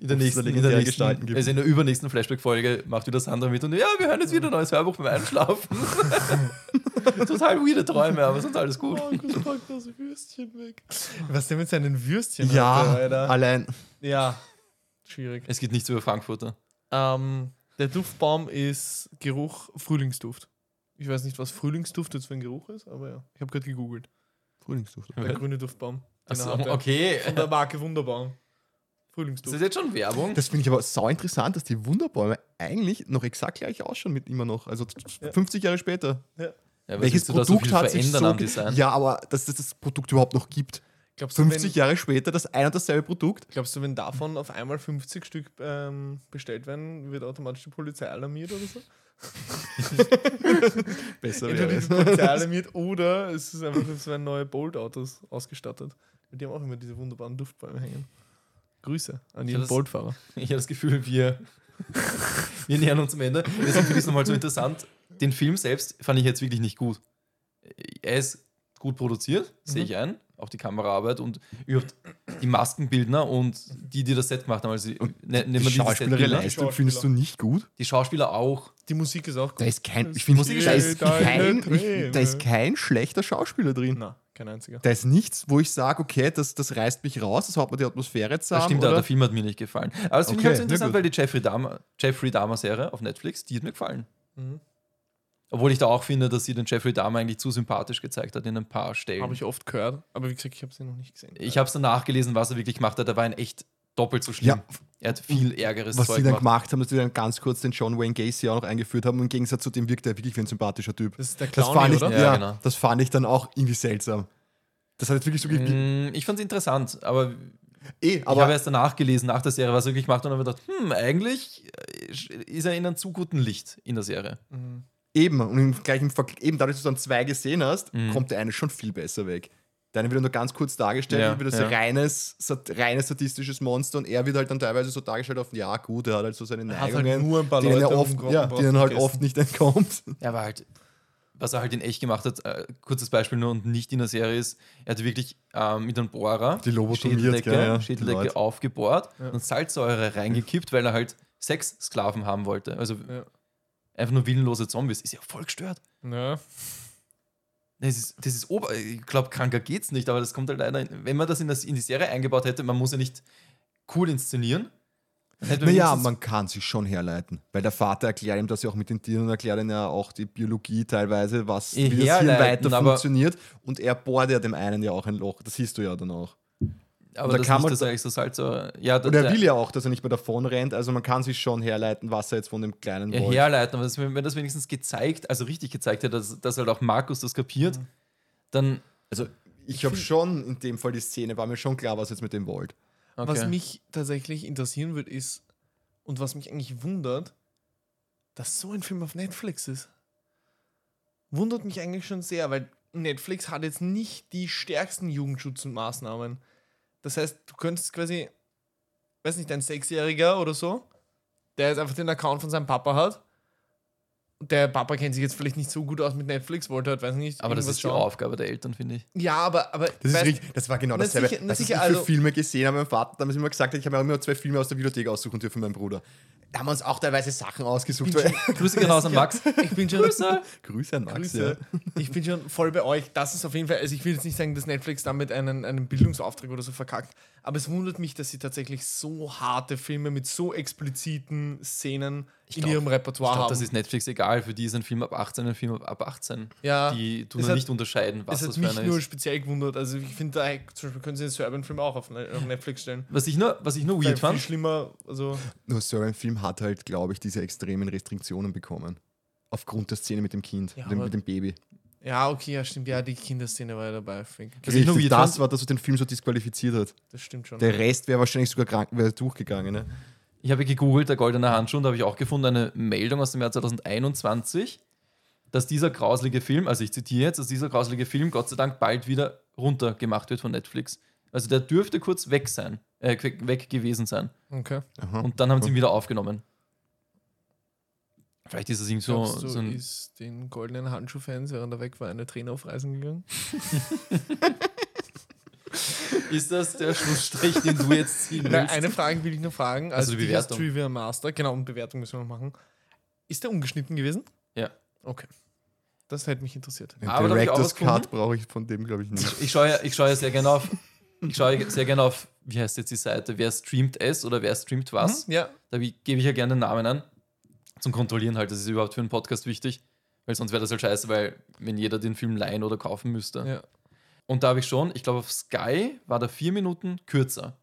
In der nächsten, in der nächsten Gestalten gibt. also in der übernächsten Flashback-Folge macht wieder Sandra mit und ja, wir hören jetzt wieder ein neues Hörbuch beim Einschlafen. Total weirde Träume, aber sonst alles gut. Markus packt das Würstchen weg. Was denn mit seinen Würstchen? ja, Alter? allein. Ja, schwierig. Es geht nichts über Frankfurter. Ähm, der Duftbaum ist Geruch Frühlingsduft. Ich weiß nicht, was Frühlingsduft jetzt für ein Geruch ist, aber ja. Ich habe gerade gegoogelt. Frühlingsduft. Der Was? grüne Duftbaum. Achso, okay. Von der Marke Wunderbaum. Ist Frühlingsduft. das jetzt schon Werbung? Das finde ich aber sau interessant, dass die Wunderbäume eigentlich noch exakt gleich ausschauen mit immer noch. Also Ja. 50 Jahre später. Ja, was Welches du so Produkt viel hat sich so am ge- Design? Ja, aber dass es das Produkt überhaupt noch gibt. Glaubst du, 50 wenn, Jahre später das ein und dasselbe Produkt. glaubst du, wenn davon auf einmal 50 Stück ähm, bestellt werden, wird automatisch die Polizei alarmiert oder so? Besser wäre es. Alarmiert oder es ist einfach, es werden neue Bolt-Autos ausgestattet. Die haben auch immer diese wunderbaren Duftbäume hängen. Grüße an jeden Bolt-Fahrer. Ich habe das Gefühl, wir, wir nähern uns am Ende. Deswegen finde ich es nochmal so interessant. Den Film selbst fand ich jetzt wirklich nicht gut. Er ist gut produziert, sehe Mhm. ich ein. Auch die Kameraarbeit und überhaupt die Maskenbildner und die, die das Set gemacht haben. Also, ne, nehmen wir Die diese schauspielerische Setbildner. Leistung findest du nicht gut? Die Schauspieler auch. Die Musik ist auch gut. Da ist kein, ich finde, Musik da ist kein, ich, da ist kein schlechter Schauspieler drin. Na, kein einziger. Da ist nichts, wo ich sage, okay, das, das reißt mich raus, das haut mir die Atmosphäre zusammen. Das stimmt, oder? der Film hat mir nicht gefallen. Aber das finde ich Okay, halt so na interessant, weil die Jeffrey Dahmer, Jeffrey Dahmer Serie auf Netflix, die hat mir gefallen. Mhm. Obwohl ich da auch finde, dass sie den Jeffrey Dahmer eigentlich zu sympathisch gezeigt hat in ein paar Stellen. Habe ich oft gehört, aber wie gesagt, ich habe sie noch nicht gesehen. Ich habe es dann nachgelesen, was er wirklich gemacht hat. Er war ein echt doppelt so schlimm. Ja. Er hat viel ärgeres Was Zeug sie dann gemacht. gemacht haben, dass sie dann ganz kurz den John Wayne Gacy auch noch eingeführt haben. Im Gegensatz zu dem wirkt er wirklich wie ein sympathischer Typ. Das ist der Das Clowny, fand ich, oder? Ja, ja, genau. das fand ich dann auch irgendwie seltsam. Das hat jetzt wirklich so Mm, Ich fand es interessant, aber eh, ich habe erst danach gelesen, nach der Serie, was er wirklich gemacht hat und habe gedacht, hm, eigentlich äh, ist er in einem zu guten Licht in der Serie. Eben und im gleichen eben dadurch, dass du dann zwei gesehen hast, Mhm. kommt der eine schon viel besser weg. Der eine wird nur ganz kurz dargestellt, Ja, wie das ja. reines, reines statistisches Monster und er wird halt dann teilweise so dargestellt auf, ja gut, er hat halt so seine halt Neigungen, nur ein paar denen er Leute oft, ja, denen halt oft nicht entkommt. Er war halt, was er halt in echt gemacht hat, äh, kurzes Beispiel nur und nicht in der Serie ist, er hat wirklich ähm, mit einem Bohrer Die Schädeldecke, ja, Schädeldecke aufgebohrt und Salzsäure reingekippt, weil er halt Sexsklaven haben wollte. Also Ja. Einfach nur willenlose Zombies. Ist ja voll gestört. Ja. Das ist, das ist ober. Ich glaube, kranker geht's nicht, aber das kommt halt leider. Wenn man das in, das in die Serie eingebaut hätte, man muss ja nicht cool inszenieren. Naja, man kann sich schon herleiten, weil der Vater erklärt ihm das ja auch mit den Tieren und erklärt ihm ja auch die Biologie teilweise, was wie das hier herleiten, weiter aber- funktioniert und er bohrt ja dem einen ja auch ein Loch, das siehst du ja dann auch. Aber da das kann man- dass er eigentlich so Salzsäure. Ja, Und er will ja auch, dass er nicht mehr davon rennt, also man kann sich schon herleiten, was er jetzt von dem kleinen ja, herleiten, aber das, wenn das wenigstens gezeigt, also richtig gezeigt hätte, dass, dass halt auch Markus das kapiert, Mhm. dann. Also ich habe schon in dem Fall die Szene, war mir schon klar, was er jetzt mit dem wollt. Okay. Was mich tatsächlich interessieren wird, ist, und was mich eigentlich wundert, dass so ein Film auf Netflix ist. Wundert mich eigentlich schon sehr, weil Netflix hat jetzt nicht die stärksten Jugendschutz-Maßnahmen. Das heißt, du könntest quasi, weiß nicht, ein Sechsjähriger oder so, der jetzt einfach den Account von seinem Papa hat. Der Papa kennt sich jetzt vielleicht nicht so gut aus mit Netflix, wollte halt, weiß nicht, aber das ist die schauen. Aufgabe der Eltern, finde ich. Ja, aber, aber Das, ist richtig, das war genau Na dasselbe. sicher- was sicher, ich also- für Filme gesehen habe, mein Vater damals immer gesagt hat, ich habe mir immer zwei Filme aus der Videothek aussuchen dürfen, mein Bruder. Da haben wir uns auch teilweise Sachen ausgesucht. Weil, Grüße gehen raus an Max. ich bin schon Grüße. Grüße an Max. Grüße. Ich bin schon voll bei euch. Das ist auf jeden Fall, also ich will jetzt nicht sagen, dass Netflix damit einen, einen Bildungsauftrag oder so verkackt, aber es wundert mich, dass sie tatsächlich so harte Filme mit so expliziten Szenen in glaub- ihrem Ich Repertoire glaube, haben. das ist Netflix egal. Für die ist ein Film ab 18 ein Film ab 18. Ja, Die tun hat- nicht unterscheiden, was es das hat für mich einer nur ist. speziell gewundert. Also ich finde, da zum Beispiel können sie den Serbian-Film auch auf, Ne- auf Netflix stellen. Was ich nur, was ich nur weird viel fand, schlimmer, also Nur so ein Film hat halt, glaube ich, diese extremen Restriktionen bekommen. Aufgrund der Szene mit dem Kind, Ja, dem, mit dem Baby. Ja, okay, ja, stimmt. Ja, die Kinderszene war ja dabei. Fink. Ich nur Richtig, das war das, was den Film so disqualifiziert hat. Das stimmt schon. Der Rest wäre wahrscheinlich sogar krank, wäre durchgegangen. Ne? ich habe gegoogelt, der goldene Handschuh, und da habe ich auch gefunden, eine Meldung aus dem Jahr 2021, dass dieser grauslige Film, also ich zitiere jetzt, dass dieser grauslige Film Gott sei Dank bald wieder runtergemacht wird von Netflix. Also der dürfte kurz weg sein, äh, weg gewesen sein. Okay. Aha. Und dann haben sie ihn wieder aufgenommen. Vielleicht ist es irgendwie so, du, so ein. ist den goldenen Handschuh-Fans, während er weg war, eine Träne auf Reisen gegangen? Ist das der Schlussstrich, den du jetzt ziehen Na, willst? eine Frage will ich nur fragen. Also Also die Bewertung. Trivia Master, genau, und Bewertung müssen wir noch machen. Ist der ungeschnitten gewesen? Ja. Okay. Das hätte mich interessiert. Aber Director's. Cut brauche ich von dem, glaube ich, nicht. Ich schaue ja, ich schaue ja sehr gerne auf. Ich schaue sehr gerne auf, wie heißt jetzt die Seite? Wer streamt es oder wer streamt was? Hm? Ja. Da gebe ich ja gerne den Namen an. Zum Kontrollieren halt, das ist überhaupt für einen Podcast wichtig. Weil sonst wäre das halt scheiße, weil wenn jeder den Film leihen oder kaufen müsste. ja. Und da habe ich schon, ich glaube auf Sky war da vier Minuten kürzer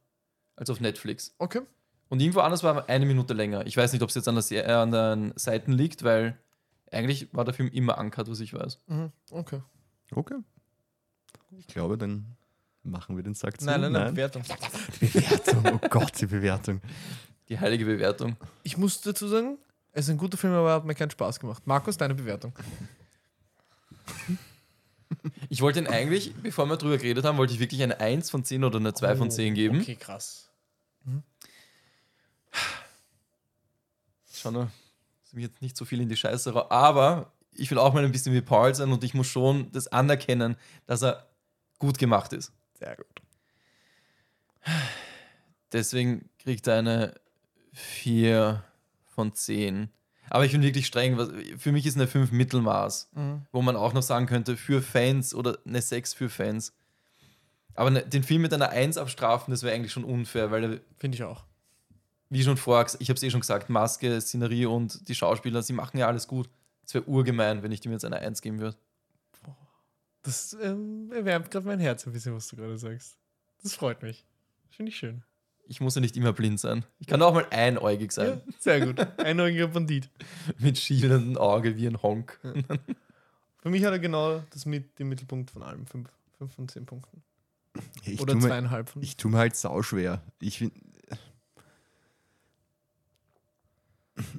als auf Netflix. Okay. Und irgendwo anders war eine Minute länger. Ich weiß nicht, ob es jetzt an, der, äh, an den Seiten liegt, weil eigentlich war der Film immer ankert, was ich weiß. Mhm. Okay. Okay. Ich glaube, dann machen wir den Sack zu. Nein, nein, nein, Bewertung. Bewertung. Oh Gott, die Bewertung. Die heilige Bewertung. Ich muss dazu sagen, es ist ein guter Film, aber er hat mir keinen Spaß gemacht. Markus, deine Bewertung. Ich wollte ihn eigentlich, bevor wir drüber geredet haben, wollte ich wirklich eine 1 von 10 oder eine 2 von 10 geben. Oh, Okay, krass. Schau nur, dass ich mich jetzt nicht so viel in die Scheiße ra Aber ich will auch mal ein bisschen wie Paul sein und ich muss schon das anerkennen, dass er gut gemacht ist. Sehr gut. Deswegen kriegt er eine 4 von 10. Aber ich bin wirklich streng. Für mich ist eine 5 Mittelmaß, Mhm. wo man auch noch sagen könnte, für Fans oder eine 6 für Fans. Aber ne, den Film mit einer 1 abstrafen, das wäre eigentlich schon unfair, weil Finde ich auch. wie schon vorher, ich habe es eh schon gesagt, Maske, Szenerie und die Schauspieler, sie machen ja alles gut. Es wäre urgemein, wenn ich dem jetzt eine 1 geben würde. Das ähm, erwärmt gerade mein Herz ein bisschen, was du gerade sagst. Das freut mich. Finde ich schön. Ich muss ja nicht immer blind sein. Ich kann auch mal einäugig sein. Ja, sehr gut. Einäugiger Bandit. Mit schielendem Auge wie ein Honk. Für mich hat er genau das mit dem Mittelpunkt von allem. Fünf, fünf von zehn Punkten. Ich Oder mir, zweieinhalb von ich tue mir halt sauschwer. Ich find,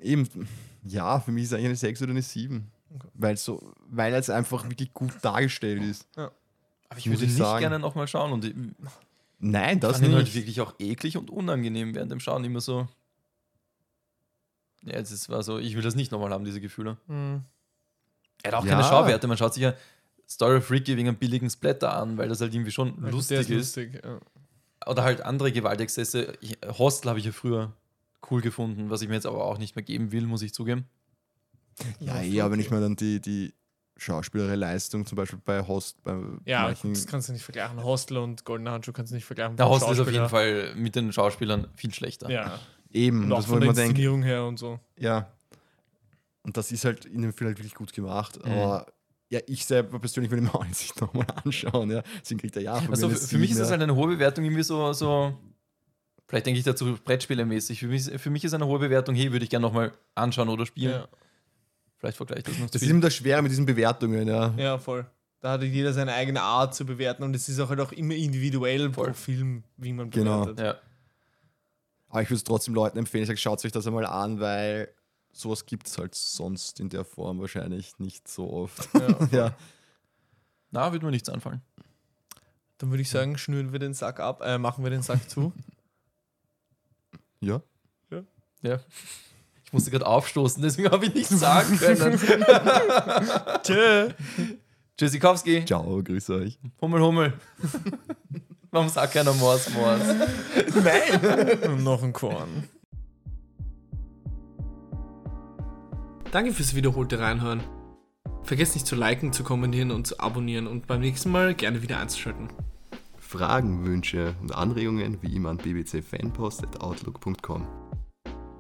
Eben, ja, für mich ist es eigentlich eine 6 oder eine 7. Okay. Weil, so, weil es einfach wirklich gut dargestellt ist. Aber ich würde ich nicht sagen. gerne nochmal schauen. Und ich Nein, das fand ihn halt nicht. wirklich auch eklig und unangenehm während dem Schauen. Immer so. Ja, es war so, ich will das nicht nochmal haben, diese Gefühle. Hm. Er hat auch Ja. keine Schauwerte. Man schaut sich ja Story of Freaky wegen einem billigen Splatter an, weil das halt irgendwie schon Ja, lustig der ist. lustig. Ja. Oder halt andere Gewaltexzesse. Ich, Hostel habe ich ja früher cool gefunden, was ich mir jetzt aber auch nicht mehr geben will, muss ich zugeben. Ja, Ja, eh, aber wenn ich mir dann die, die schauspielerische Leistung zum Beispiel bei Host, bei Ja, manchen, das kannst du nicht vergleichen. Hostel und Goldener Handschuh kannst du nicht vergleichen. Der Hostel ist auf jeden. Fall mit den Schauspielern viel schlechter. Ja, eben, und auch das von der denke, Inszenierung her und so. ja. Und das ist halt in dem Film halt wirklich gut gemacht. Mhm. Aber ja, ich selber persönlich würde mir auch nicht nochmal anschauen. Ja. Deswegen kriegt er ja von Also mir für für mich ist das halt eine hohe Bewertung irgendwie so, so vielleicht denke ich dazu Brettspielermäßig. Für mich, für mich ist eine hohe Bewertung, hey, würde ich gerne nochmal anschauen oder spielen. Ja. Vielleicht vergleiche ich das noch zu Das ist immer das Schwere mit diesen Bewertungen, ja. ja, voll. Da hat jeder seine eigene Art zu bewerten und es ist auch halt auch immer individuell pro Voll. Film, wie man Genau. bewertet. Ja. Aber ich würde es trotzdem Leuten empfehlen, ich sage, schaut euch das einmal an, weil sowas gibt es halt sonst in der Form wahrscheinlich nicht so oft. Ja. ja. Na, würde mir nichts anfallen. Dann würde ich sagen, schnüren wir den Sack ab, äh, machen wir den Sack zu. Ja. Ja. Ich musste gerade aufstoßen, deswegen habe ich nichts sagen können. Tschö. Tschüssikowski, Ciao, grüß euch. Hummel, Hummel. Warum sagt keiner Mors, Mors? Und noch ein Korn. Danke fürs wiederholte Reinhören. Vergesst nicht zu liken, zu kommentieren und zu abonnieren und beim nächsten Mal gerne wieder einzuschalten. Fragen, Wünsche und Anregungen wie immer an bbcfanpost.outlook.com.